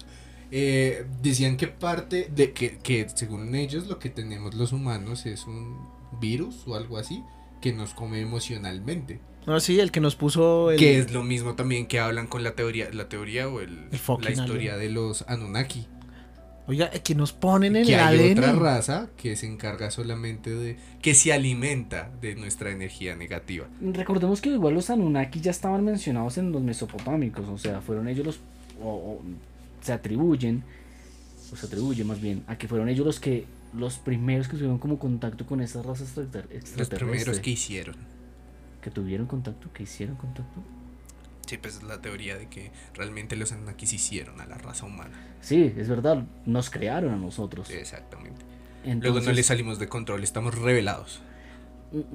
eh, decían que parte de que, que según ellos lo que tenemos los humanos es un virus o algo así que nos come emocionalmente. No, sí, el que nos puso el... Que es lo mismo también que hablan con la teoría, la teoría o el, la historia de los Anunnaki. Oiga, que nos ponen en que el hay ADN. otra raza que se encarga solamente de que se alimenta de nuestra energía negativa. Recordemos que igual los Anunnaki ya estaban mencionados en los mesopotámicos, o sea, fueron ellos los. o- o se atribuyen, o se atribuye más bien, a que fueron ellos los que. Los primeros que tuvieron como contacto con esas razas extrater- Los extraterrestres. primeros que hicieron. que tuvieron contacto, que hicieron contacto. Sí, pues es la teoría de que realmente los Anunnakis hicieron a la raza humana. Sí, es verdad, nos crearon a nosotros. Exactamente. Entonces, Luego no le salimos de control, estamos revelados.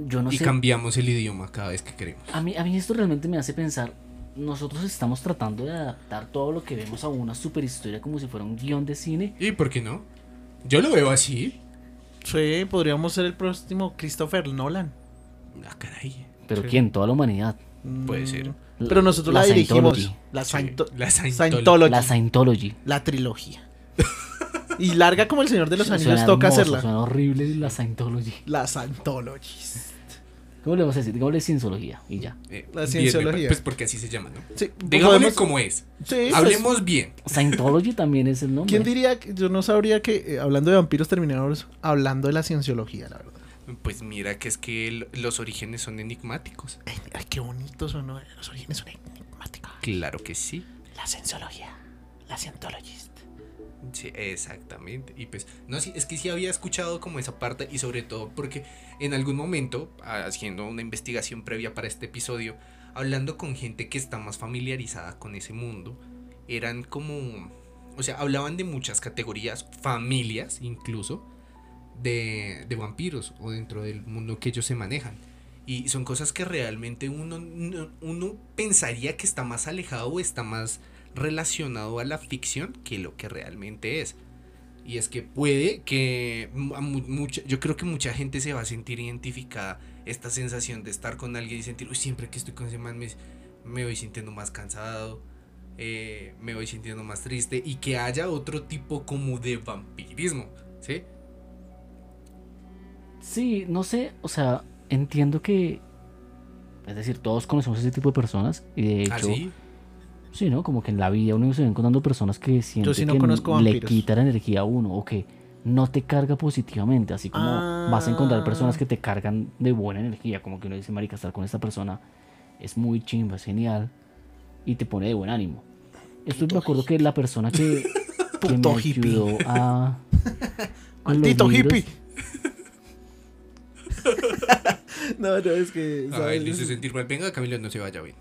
yo no y sé. cambiamos el idioma cada vez que queremos. A mí, a mí esto realmente me hace pensar, nosotros estamos tratando de adaptar todo lo que vemos a una super historia como si fuera un guion de cine. ¿Y por qué no? Yo lo veo así. Sí, podríamos ser el próximo Christopher Nolan. Ah, caray. Pero Sí. ¿quién? Toda la humanidad. Puede Mm, ser. Pero nosotros la, dirigimos. Scientology. La, Sí, la Scientology. Scientology. La Scientology. La trilogía. y larga como el Señor de los Anillos toca hermoso, hacerla. Suena horrible la Scientology. La Scientology. ¿Cómo le vamos a decir? Digámosle cienciología y ya. Eh, La bien, cienciología. Pues porque así se llama, ¿no? Sí, Digámosle podemos- como es. Sí, pues, Hablemos bien. Scientology también es el nombre. ¿Quién diría que yo no sabría que eh, hablando de vampiros terminamos hablando de la cienciología, la verdad? Pues mira que es que el- los orígenes son enigmáticos. Ay, ay, qué bonito sonó. Los orígenes son enigmáticos. Claro que sí. La cienciología. La Scientologist. Sí, exactamente. Y pues, no, sí, es que sí había escuchado como esa parte y sobre todo porque en algún momento, haciendo una investigación previa para este episodio, hablando con gente que está más familiarizada con ese mundo, eran como, o sea, hablaban de muchas categorías, familias incluso, de, de vampiros o dentro del mundo que ellos se manejan. Y son cosas que realmente uno, no- uno pensaría que está más alejado o está más relacionado a la ficción que lo que realmente es. Y es que puede que mucha, yo creo que mucha gente se va a sentir identificada esta sensación de estar con alguien y sentir, "Uy, siempre que estoy con ese man me, me voy sintiendo más cansado, eh, me voy sintiendo más triste y que haya otro tipo como de vampirismo, ¿sí? Sí, no sé, o sea, entiendo que. Es decir, todos conocemos ese tipo de personas. Y de hecho, Así, sí, ¿no? Como que en la vida uno se va encontrando personas que sienten sí no que le quita la energía a uno o que no te carga positivamente. Así como vas a encontrar personas Ah. que te cargan de buena energía. Como que uno dice, Marica, estar con esta persona es muy chimba, es genial. Y te pone de buen ánimo. Esto me acuerdo que la persona que, que me hippie. ayudó a. Maldito hippie. no, no, es que. Ay, ¿sabes? le hice sentir mal. Venga, Camilo, no se vaya bien.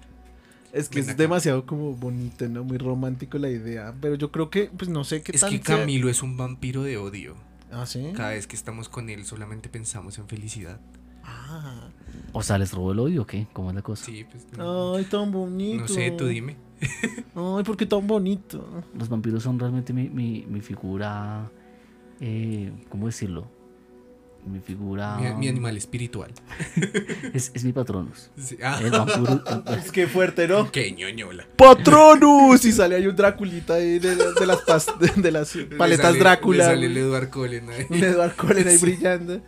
Es que Ven es acá. demasiado como bonito, ¿no? Muy romántico la idea. Pero yo creo que, pues no sé qué Es que sea- Camilo es un vampiro de odio. Ah, sí. Cada vez que estamos con él solamente pensamos en felicidad. Ah. O sea, ¿les robó el odio o qué? ¿Cómo es la cosa? Sí, pues. No, Ay, tan bonito. no sé, tú dime. Ay, ¿por qué tan bonito? Los vampiros son realmente mi, mi, mi figura. eh, ¿Cómo decirlo? Mi figura. Mi, mi animal espiritual. Es, es mi patronus. Sí, ah, El vampiro. el- Es que fuerte, ¿no? qué ñoñola. ¡Patronus! Y sale ahí un Draculita ahí de, de las, pas- de, de las paletas Le sale- Drácula. Le sale el. Edward Cullen ahí. Un Edward Cullen ahí Sí. brillando.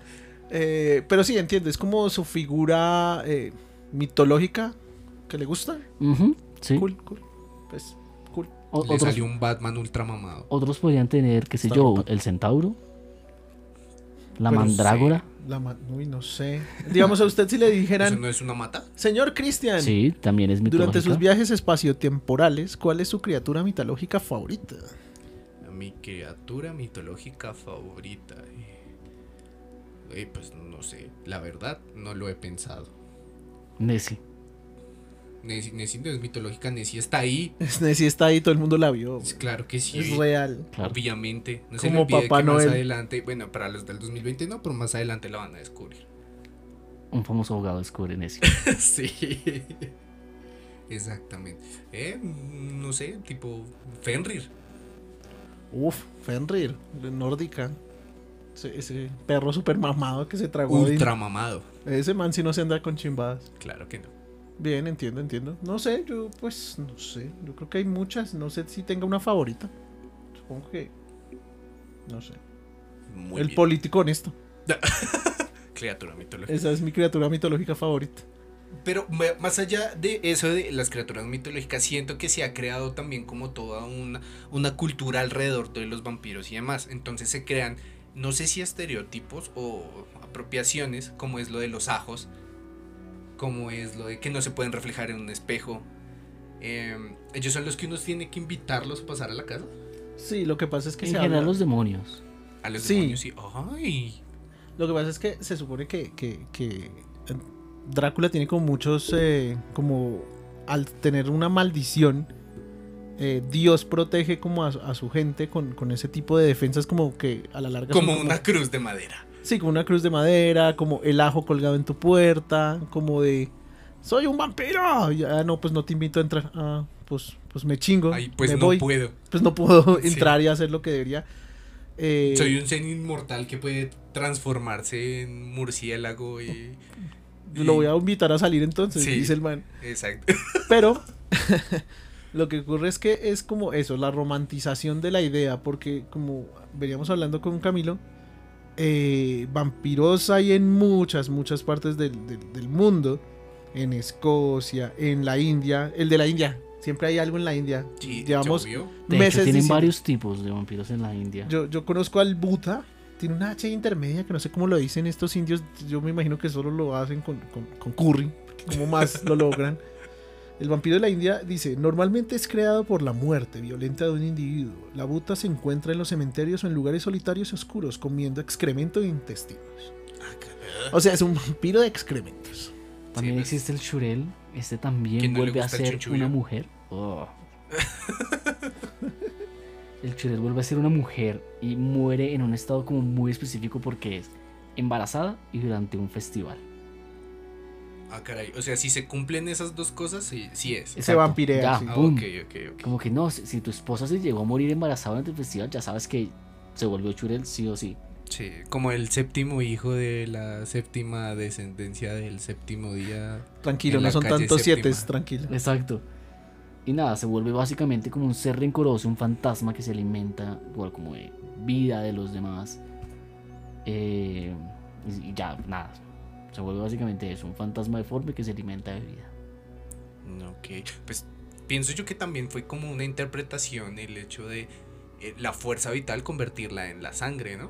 Eh, pero sí, entiendo. Es como su figura eh, mitológica que le gusta. Sí. Cool, cool. Pues, cool. O- Le otros, salió un Batman ultra mamado. otros podrían tener, qué sé Está yo, el centauro. La Pero mandrágora. La ma- Uy, no sé. Digamos a usted si le ¿Eso dijeran, no es una mata? señor Cristian, Sí, también es mitológica. durante sus viajes espaciotemporales, ¿cuál es su criatura mitológica favorita? Mi criatura mitológica favorita. Eh, eh, pues no sé. La verdad, no lo he pensado. Nessie. Nessie, Nessie no es mitológica, Nessie está ahí. Si está ahí, todo el mundo la vio. Es claro que sí. Es real. Obviamente. No se Como Papá que más Noel. adelante, bueno, para los del 2020 no, pero más adelante la van a descubrir. Un famoso abogado descubre Nessie. sí. Exactamente. Eh, no sé, tipo Fenrir. Uf, Fenrir, de nórdica. Ese, ese perro super mamado que se tragó. Ultra mamado. Ese man si no se anda con chimbadas. Claro que no. Bien, entiendo, entiendo. No sé, yo pues no sé. Yo creo que hay muchas. No sé si tenga una favorita. supongo que. No sé. Muy el bien. político honesto. Criatura mitológica. Esa es mi criatura mitológica favorita. Pero más allá de eso de las criaturas mitológicas, siento que se ha creado también como toda una, una cultura alrededor de los vampiros y demás. Entonces se crean, no sé si estereotipos o apropiaciones, como es lo de los ajos, como es lo de que no se pueden reflejar en un espejo. Em, ellos son los que uno tiene que invitarlos a pasar a la casa. Sí, lo que pasa es que En se general habla- los demonios. A los Sí. demonios y ¡Ay! Lo que pasa es que se supone que, que- que, eh, Drácula tiene como muchos, eh, como al tener una maldición, eh, Dios protege como a, su- a su gente con, con ese tipo de defensas como que a la larga... son Como una cruz de madera. Sí, como una cruz de madera, como el ajo colgado en tu puerta, como de... ¡Soy un vampiro! Ah, no, pues no te invito a entrar. Ah, pues, pues me chingo. Ay, pues me no voy. puedo. Pues no puedo Sí. entrar y hacer lo que debería. Eh, Soy un ser inmortal que puede transformarse en murciélago y... Lo voy a invitar a salir entonces, Sí. dice el man. Exacto. Pero lo que ocurre es que es como eso, la romantización de la idea, porque como veníamos hablando con Camilo, eh, vampiros hay en muchas, muchas partes del, del- del mundo, en Escocia, en la India, el de la India, siempre hay algo en la India. Sí, Llevamos obvio. De meses hecho, tienen diciendo- varios tipos de vampiros en la India. Yo, yo conozco al Buta, tiene una H intermedia que no sé cómo lo dicen estos indios. Yo me imagino que solo lo hacen con, con, con curry, como más lo logran. El vampiro de la India dice: Normalmente es creado por la muerte violenta de un individuo. La Buta se encuentra en los cementerios o en lugares solitarios y oscuros, comiendo excremento e intestinos. O sea, es un vampiro de excrementos. También Sí, existe el Shurel. Este también ¿Quién no le vuelve a ser una mujer. Oh. el Shurel vuelve a ser una mujer y muere en un estado como muy específico porque es embarazada y durante un festival. Ah, caray. O sea, si se cumplen esas dos cosas, sí, sí es. Se Exacto. vampirea, Ya, sí. Ah. Como que no, si, si tu esposa se llegó a morir embarazada durante el festival, ya sabes que se volvió Shurel sí o sí. Sí, como el séptimo hijo de la séptima descendencia del séptimo día. Tranquilo, no son tantos siete, tranquilo. Exacto. Y nada, se vuelve básicamente como un ser rencoroso, un fantasma que se alimenta igual como de vida de los demás. Eh, y ya, nada. Se vuelve básicamente eso, un fantasma deforme que se alimenta de vida. Ok. Pues pienso yo que también fue como una interpretación el hecho de eh, la fuerza vital convertirla en la sangre, ¿no?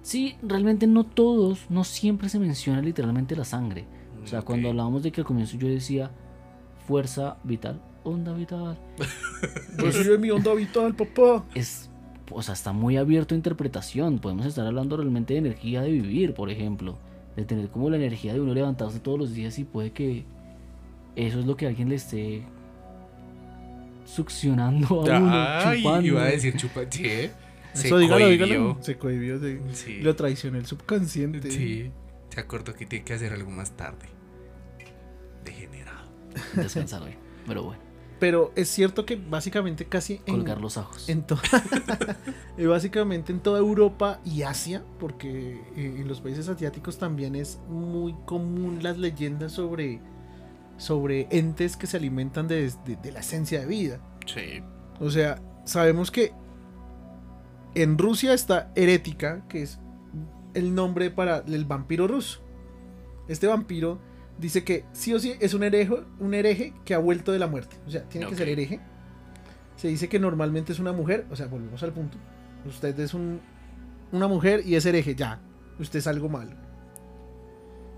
Sí, realmente no todos, no siempre se menciona literalmente la sangre. O sea, cuando hablábamos de que al comienzo yo decía fuerza vital, onda vital, Recibe mi onda vital, papá. es, o sea, está muy abierto a interpretación. Podemos estar hablando realmente de energía de vivir, por ejemplo. De tener como la energía de uno levantarse todos los días y puede que eso es lo que alguien le esté succionando a uno, Ay, chupando. iba a decir chupa. Sí, ¿eh? Se Eso dígalo, cohibió. dígalo. Se cohibió. Sí. Lo traicionó el subconsciente. Sí. Se acordó que tiene que hacer algo más tarde. Degenerado. Descansar hoy. Pero bueno, Pero es cierto que básicamente casi en, colgar los ajos. en básicamente en toda Europa y Asia, porque eh, en los países asiáticos también es muy común las leyendas sobre, sobre entes que se alimentan de, de- de la esencia de vida. Sí. O sea, sabemos que en Rusia está Herética, que es el nombre para el vampiro ruso. Este vampiro dice que sí o sí es un hereje, un hereje que ha vuelto de la muerte. O sea, tiene que ser hereje. Se dice que normalmente es una mujer, o sea, volvemos al punto. Usted es un, una mujer y es hereje, ya. Usted es algo malo.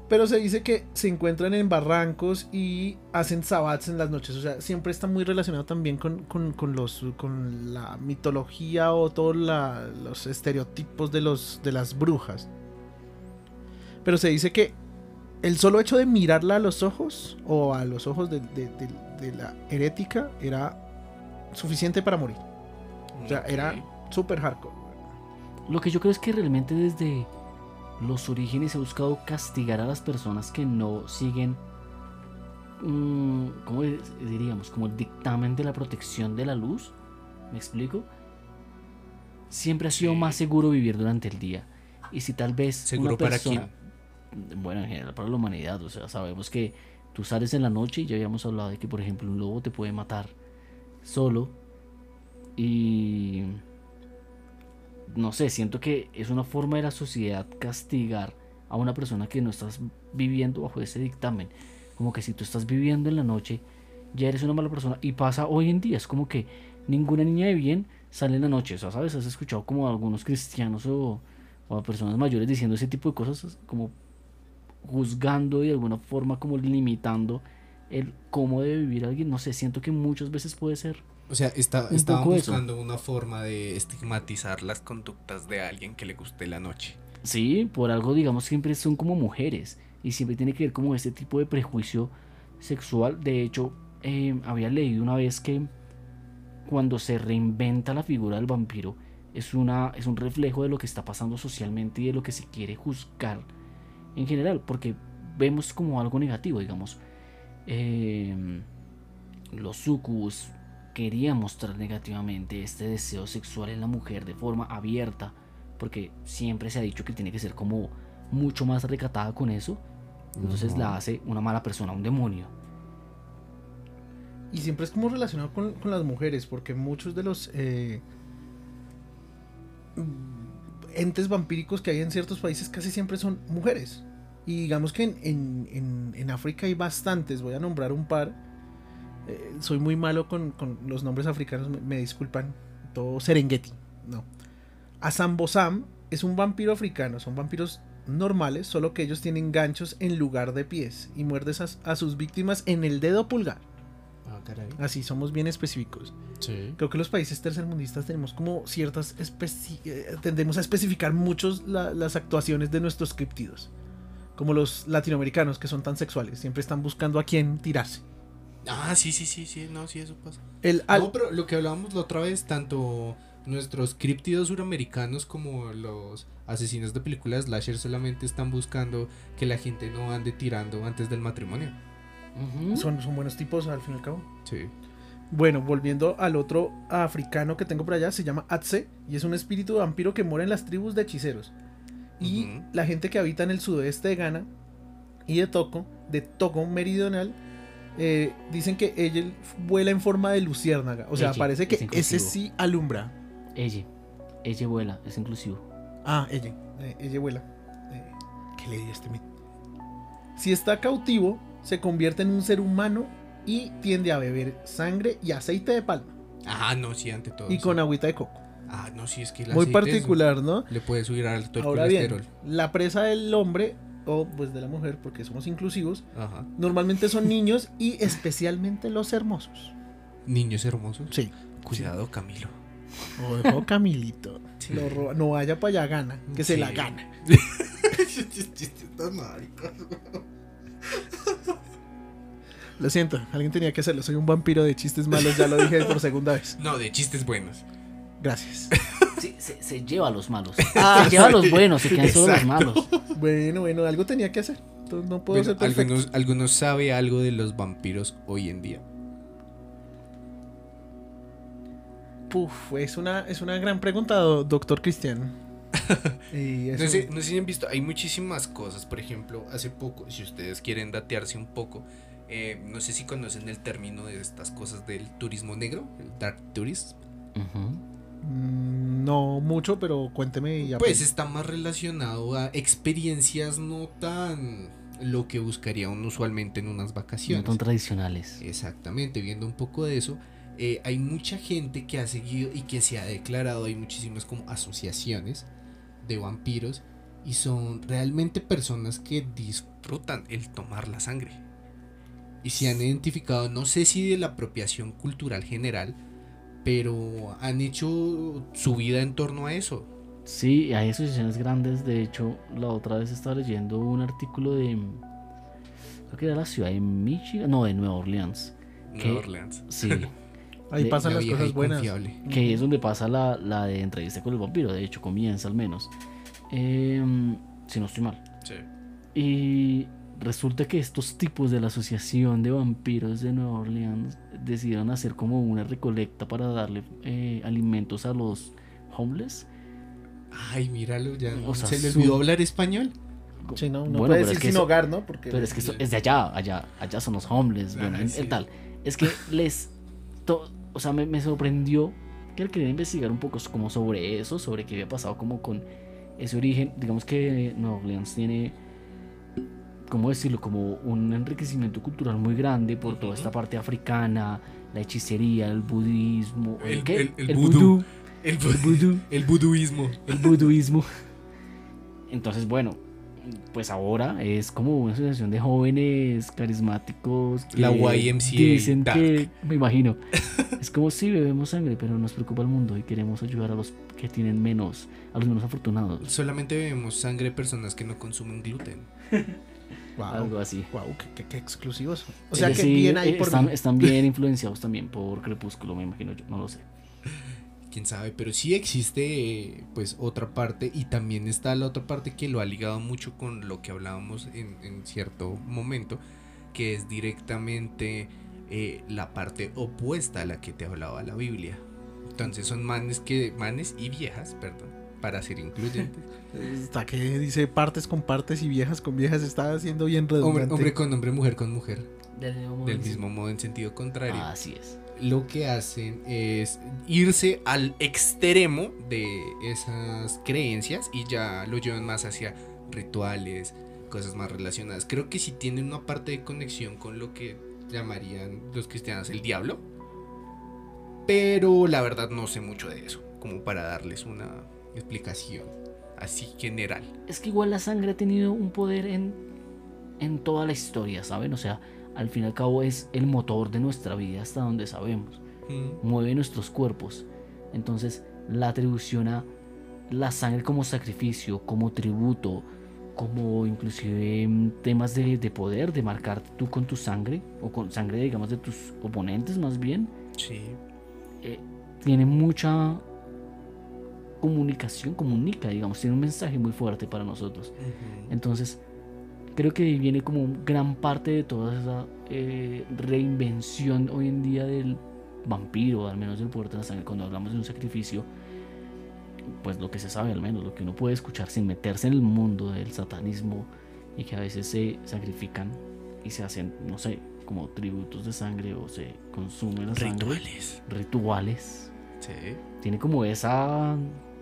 Pero se dice que se encuentran en barrancos y hacen sabbats en las noches. O sea, siempre está muy relacionado también con, con- con los, con la mitología o todos los estereotipos de, los, de las brujas. Pero se dice que el solo hecho de mirarla a los ojos o a los ojos de, de- de- de la herética era suficiente para morir. O sea, era súper hardcore. Lo que yo creo es que realmente desde los orígenes se ha buscado castigar a las personas que no siguen, mm, ¿cómo diríamos? Como el dictamen de la protección de la luz. ¿Me explico? Siempre ha sido Sí. más seguro vivir durante el día. Y si tal vez ¿Seguro una para persona, bueno, en general para la humanidad, o sea, sabemos que tú sales en la noche y ya habíamos hablado de que, por ejemplo, un lobo te puede matar solo y no sé, siento que es una forma de la sociedad castigar a una persona que no estás viviendo bajo ese dictamen. Como que si tú estás viviendo en la noche, ya eres una mala persona. Y pasa hoy en día, es como que ninguna niña de bien sale en la noche. O sea, ¿sabes? Has escuchado como a algunos cristianos o, o a personas mayores diciendo ese tipo de cosas, como juzgando y de alguna forma como limitando el cómo debe vivir alguien. No sé, siento que muchas veces puede ser. O sea, está, Un estaban poco eso. buscando una forma de estigmatizar las conductas de alguien que le guste la noche. Sí, por algo, digamos, siempre son como mujeres. Y siempre tiene que ver como este tipo de prejuicio sexual. De hecho, eh, había leído una vez que cuando se reinventa la figura del vampiro, es, una, es un reflejo de lo que está pasando socialmente y de lo que se quiere juzgar en general. Porque vemos como algo negativo, digamos. Eh, los sucubus querían mostrar negativamente este deseo sexual en la mujer de forma abierta porque siempre se ha dicho que tiene que ser como mucho más recatada con eso. Entonces la hace una mala persona, un demonio. Y siempre es como relacionado con, con las mujeres, porque muchos de los eh, entes vampíricos que hay en ciertos países casi siempre son mujeres. Y digamos que en, en- en- África hay bastantes, voy a nombrar un par. Eh, soy muy malo con, con los nombres africanos, me, me disculpan. Todo Serengeti, no. Asambosam es un vampiro africano, son vampiros normales, solo que ellos tienen ganchos en lugar de pies y muerdes a, a sus víctimas en el dedo pulgar. Ah, caray. Así, somos bien específicos. Sí. Creo que los países tercermundistas tenemos como ciertas eh, tendemos a especificar muchos la- las actuaciones de nuestros criptidos. Como los latinoamericanos que son tan sexuales, siempre están buscando a quién tirarse. Ah, sí, sí, sí, sí, no, sí, eso pasa. El al- No, pero lo que hablábamos la otra vez, tanto nuestros críptidos suramericanos como los asesinos de películas slasher solamente están buscando que la gente no ande tirando antes del matrimonio. Son, son buenos tipos al fin y al cabo. Sí. Bueno, volviendo al otro africano que tengo por allá, se llama Atse y es un espíritu vampiro que mora en las tribus de hechiceros. Y la gente que habita en el sudeste de Ghana y de Togo, de Togo meridional, eh, dicen que ella vuela en forma de luciérnaga. O sea, Ella, parece es que ese inclusivo. sí alumbra. Ella. Ella vuela, es inclusivo. Ah, ella. eh, ella vuela. Eh, ¿Qué le di a este mit? Si está cautivo, se convierte en un ser humano y tiende a beber sangre y aceite de palma. Ah, no, sí, ante todo. Y sí. con agüita de coco. Ah, no, sí, es que el Muy es- particular, ¿no? Le puede subir alto el Ahora bien, colesterol. la presa del hombre, o pues de la mujer, porque somos inclusivos, Ajá. normalmente son niños y especialmente los hermosos. Niños hermosos. Sí. Cuidado, Camilo. O dejó Camilito. Sí. Lo roba- no vaya para allá, gana. Que se la gana. Lo siento, alguien tenía que hacerlo. Soy un vampiro de chistes malos, ya lo dije por segunda vez. No, de chistes buenos. Gracias. Sí, se, se lleva a los malos. Ah, se lleva a los buenos, se quedan solo los Exacto. malos. Bueno, bueno, algo tenía que hacer. Entonces, no puedo Bueno, ser perfecto. algunos, algunos sabe algo de los vampiros hoy en día. Puf, es una, es una gran pregunta, do- doctor Cristian. Y No sé, no sé si han visto, hay muchísimas cosas. Por ejemplo, hace poco, si ustedes quieren datearse un poco, eh, no sé si conocen el término de estas cosas del turismo negro, el dark tourism. Mm, No mucho, pero cuénteme y Pues está más relacionado a experiencias no tan lo que buscaría uno usualmente en unas No vacaciones. tan tradicionales. Exactamente, viendo un poco de eso, eh, hay mucha gente que ha seguido y que se ha declarado, hay muchísimas como asociaciones de vampiros y son realmente personas que disfrutan el tomar la sangre. Y se han identificado, no sé si de la apropiación cultural general, pero han hecho su vida en torno a eso. Sí, hay asociaciones grandes. De hecho, la otra vez estaba leyendo un artículo de. Creo que era la ciudad de Michigan. No, de Nueva Orleans. Nueva Orleans. Sí. Ahí de- pasan La las cosas buenas. confiable. que es donde pasa la, la de entrevista con el vampiro. De hecho, comienza al menos. Em, si no estoy mal. Y resulta que estos tipos de la Asociación de Vampiros de Nueva Orleans decidieron hacer como una recolecta para darle eh, alimentos a los homeless. Ay, míralo, ya O sea, se le su- olvidó hablar español. Sí, no, no Bueno, puede pero decir es que sin eso- hogar, ¿no? Porque Pero es que eso es de allá, allá, allá son los homeless. Bueno, Ah, sí. en tal. Es que les. to- o sea, me, me sorprendió que él quería investigar un poco como sobre eso, sobre qué había pasado como con ese origen. Digamos que Nueva Orleans tiene, ¿cómo decirlo? Como un enriquecimiento cultural muy grande por toda esta parte africana, la hechicería, el budismo, ¿el, El- qué? el- el vudú. El, vudú, el buduismo. el buduismo. Entonces, bueno, pues ahora es como una asociación de jóvenes carismáticos. que La YMCA Dicen Dark. que, me imagino, es como si bebemos sangre, pero nos preocupa el mundo y queremos ayudar a los que tienen menos, a los menos afortunados. Solamente bebemos sangre personas que no consumen gluten. Wow. Algo así. Wow, qué, qué- qué exclusivos. O sea Eh, que sí, bien ahí eh, por están, mí. están bien influenciados también por Crepúsculo, me imagino yo, no lo sé. quién sabe, pero sí existe pues otra parte y también está la otra parte que lo ha ligado mucho con lo que hablábamos en, en cierto momento, que es directamente eh, la parte opuesta a la que te hablaba la Biblia. Entonces son manes que manes y viejas, perdón, para ser incluyentes. Hasta que dice partes con partes y viejas con viejas está haciendo bien redundante. hombre con hombre, mujer con mujer, Del del mismo modo en sentido contrario. Así es. lo que hacen es irse al extremo de esas creencias y ya lo llevan más hacia rituales, cosas más relacionadas. Creo que sí tienen una parte de conexión con lo que llamarían los cristianos el diablo. Pero la verdad no sé mucho de eso, como para darles una explicación así general. Es que igual la sangre ha tenido un poder en, en toda la historia, ¿saben? O sea, al fin y al cabo es el motor de nuestra vida hasta donde sabemos. Mm, Mueve nuestros cuerpos. Entonces, la atribución a la sangre como sacrificio, como tributo, como inclusive mm, temas de, de poder, de marcar tú con tu sangre, o con sangre, digamos, de tus oponentes más bien, Sí. eh, tiene mucha comunicación, comunica, digamos, tiene un mensaje muy fuerte para nosotros. Entonces, creo que viene como gran parte de toda esa eh, reinvención hoy en día del vampiro, al menos del poder de la sangre, cuando hablamos de un sacrificio, pues lo que se sabe al menos, lo que uno puede escuchar sin meterse en el mundo del satanismo y que a veces se sacrifican y se hacen, no sé, como tributos de sangre o se consume la sangre. Rituales. Rituales. Sí. Tiene como esa,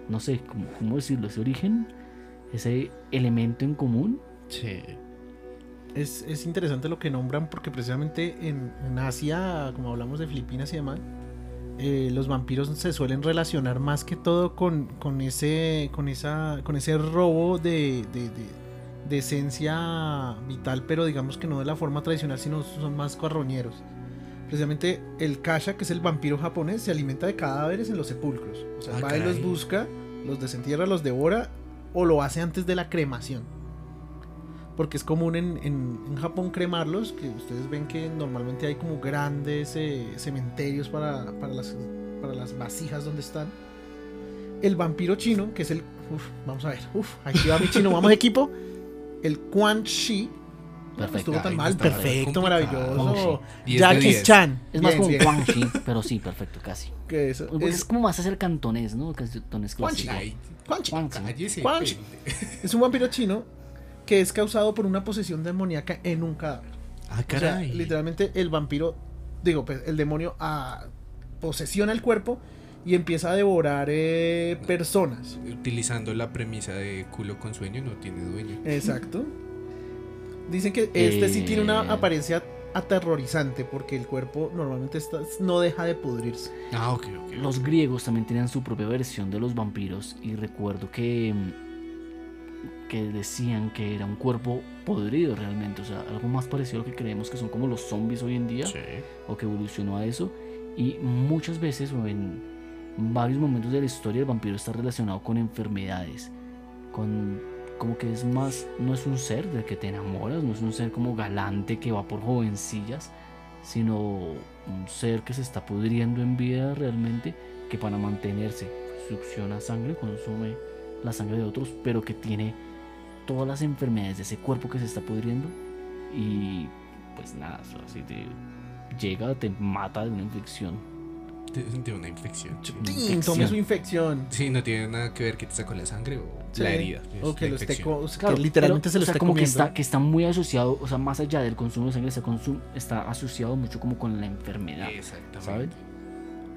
no sé, como, ¿cómo decirlo? Ese origen, ese elemento en común. Sí. Es, es interesante lo que nombran porque precisamente en, en Asia, como hablamos de Filipinas y demás, eh, los vampiros se suelen relacionar más que todo con, con ese, con, esa, con ese robo de, de- de- de esencia vital, pero digamos que no de la forma tradicional, sino son más carroñeros. Precisamente el Kasha, que es el vampiro japonés, se alimenta de cadáveres en los sepulcros. O sea, Ah, va y los busca, los desentierra, los devora o lo hace antes de la cremación porque es común en, en- en Japón cremarlos, que ustedes ven que normalmente hay como grandes eh, cementerios para, para las, para las vasijas donde están. El vampiro chino, que es el... uf, vamos a ver, uf, aquí va mi chino, vamos equipo. El Quan Shi. No estuvo tan Ay, mal, perfecto, maravilloso. 10 de Jackie 10. Chan. Es más como Chi, pero sí, perfecto, casi. Eso, Porque es, es, como más hacer cantonés, ¿no? Cantonés clásico. Quan Chi. Es un vampiro chino que es causado por una posesión demoníaca en un cadáver. Ah, O sea, caray. literalmente el vampiro, digo, pues, el demonio ah, posesiona el cuerpo y empieza a devorar eh, personas. Utilizando la premisa de culo con sueño no tiene dueño. Exacto. Dicen que este sí tiene una Eh. apariencia aterrorizante porque el cuerpo normalmente está, no deja de pudrirse. Ah, ok, ok. Los griegos también tenían su propia versión de los vampiros y recuerdo que, mm, que decían que era un cuerpo podrido realmente, o sea, algo más parecido a lo que creemos que son como los zombies hoy en día. Sí. o que evolucionó a eso. Y muchas veces o en varios momentos de la historia el vampiro está relacionado con enfermedades, con como que es más, no es un ser del que te enamoras, no es un ser como galante que va por jovencillas, sino un ser que se está pudriendo en vida realmente, que para mantenerse succiona sangre, consume la sangre de otros, pero que tiene todas las enfermedades de ese cuerpo que se está pudriendo y pues nada, si te llega, te mata de una infección. De, de una infección. Infección. Tome su infección. Sí, no tiene nada que ver que te sacó la sangre o Sí. la herida. O que sea, Claro, que literalmente pero, se lo o sea, esté como que está, que está muy asociado, o sea, más allá del consumo de sangre, está, consum- está asociado mucho como con la enfermedad. Exactamente. ¿sabes?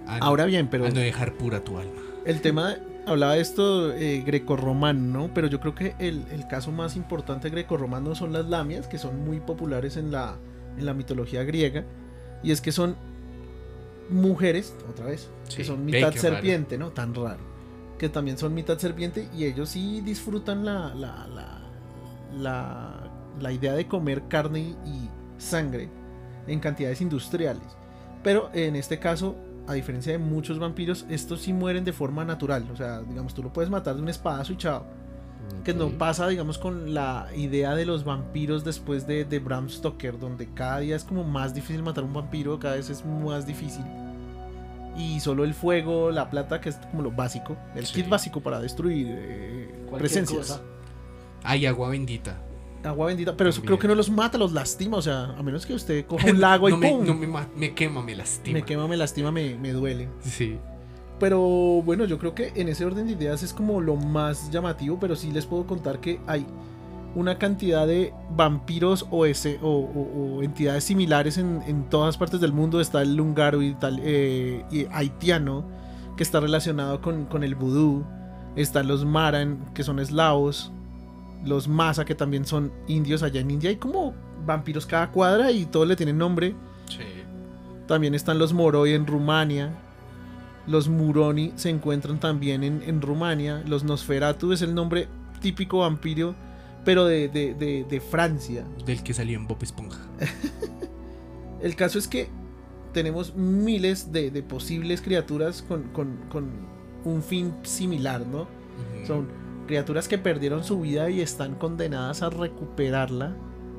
A no- Ahora bien, pero a no dejar pura tu alma. el tema, hablaba de esto eh, grecorromano, ¿no? Pero yo creo que el, el caso más importante grecorromano son las lamias, que son muy populares en la, en la mitología griega. Y es que son mujeres, otra vez, que son mitad raro. serpiente, ¿no? Tan raro. Que también son mitad serpiente y ellos sí disfrutan la, la, la, la, la idea de comer carne y, y sangre en cantidades industriales. Pero en este caso, a diferencia de muchos vampiros, estos sí mueren de forma natural. O sea, digamos, tú lo puedes matar de un espadazo y chao. Que no pasa, digamos, con la idea de los vampiros después de, de Bram Stoker, donde cada día es como más difícil matar un vampiro, cada vez es más difícil. Y solo el fuego, la plata, que es como lo básico, el Sí. kit básico para destruir eh, presencias. cosa. Hay agua bendita. Agua bendita, pero eso creo que no los mata, los lastima. O sea, a menos que usted coja un lago y no me, ¡pum! no me, me quema, me lastima. me quema, me lastima, me, me duele. Sí. Pero bueno, yo creo que en ese orden de ideas es como lo más llamativo, pero sí les puedo contar que hay una cantidad de vampiros o, ese, o, o- o entidades similares en, en todas partes del mundo. Está el húngaro y, tal, eh, y haitiano, que está relacionado con, con el vudú. Están los maran, que son eslavos. Los masa, que también son indios allá en India. Hay como vampiros cada cuadra y todos le tienen nombre. Sí. También están los Moroi en Rumania. Los Muroni se encuentran también en, en Rumania. Los Nosferatu es el nombre típico vampiro, pero de, de- de- de Francia. Del que salió en Bob Esponja. El caso es que tenemos miles de, posibles criaturas con, con- con un fin similar, ¿no? Son criaturas que perdieron su vida y están condenadas a recuperarla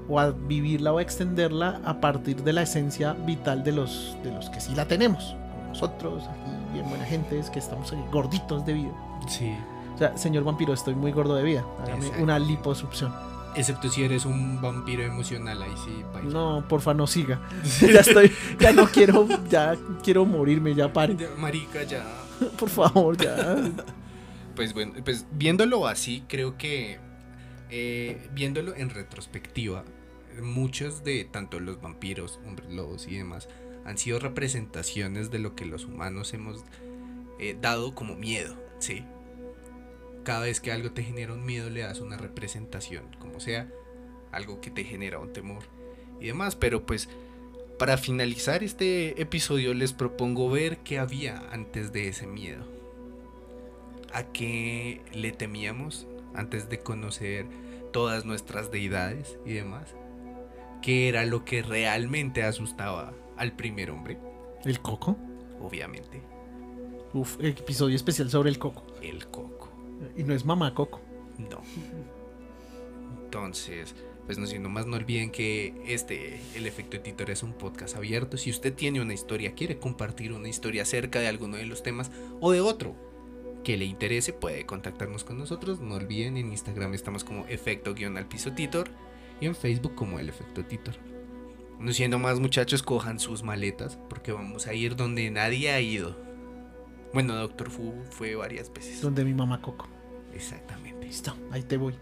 o a vivirla o a extenderla a partir de la esencia vital de los, de los que sí la tenemos. Como nosotros, aquí bien buena gente, es que estamos ahí gorditos de vida. Sí. O sea, señor vampiro, estoy muy gordo de vida. Hágame una liposucción. Excepto si eres un vampiro emocional, ahí sí, paila. No, porfa, no siga. ya estoy, ya no quiero, ya quiero morirme, ya pare. Marica, ya. Por favor, ya. Pues bueno, pues viéndolo así, creo que eh, viéndolo en retrospectiva, muchos de tanto los vampiros, hombres lobos y demás han sido representaciones de lo que los humanos hemos eh, dado como miedo, ¿sí? Cada vez que algo te genera un miedo le das una representación, como sea, algo que te genera un temor y demás, pero pues para finalizar este episodio les propongo ver qué había antes de ese miedo a qué le temíamos antes de conocer todas nuestras deidades y demás. ¿Qué era lo que realmente asustaba al primer hombre? ¿El coco? Obviamente, Uf, episodio especial sobre el coco. el coco. Y no es mamá coco. No. Entonces, pues no siendo más, no olviden que este, el efecto editor es un podcast abierto. Si usted tiene una historia, quiere compartir una historia acerca de alguno de los temas o de otro que le interese, puede contactarnos con nosotros. No olviden, en Instagram estamos como efecto guion al piso titor y en Facebook como el efecto titor. No siendo más, muchachos, cojan sus maletas porque vamos a ir donde nadie ha ido. Bueno, Doctor Fu fue varias veces. Donde mi mamá coco. Exactamente. Listo, ahí te voy.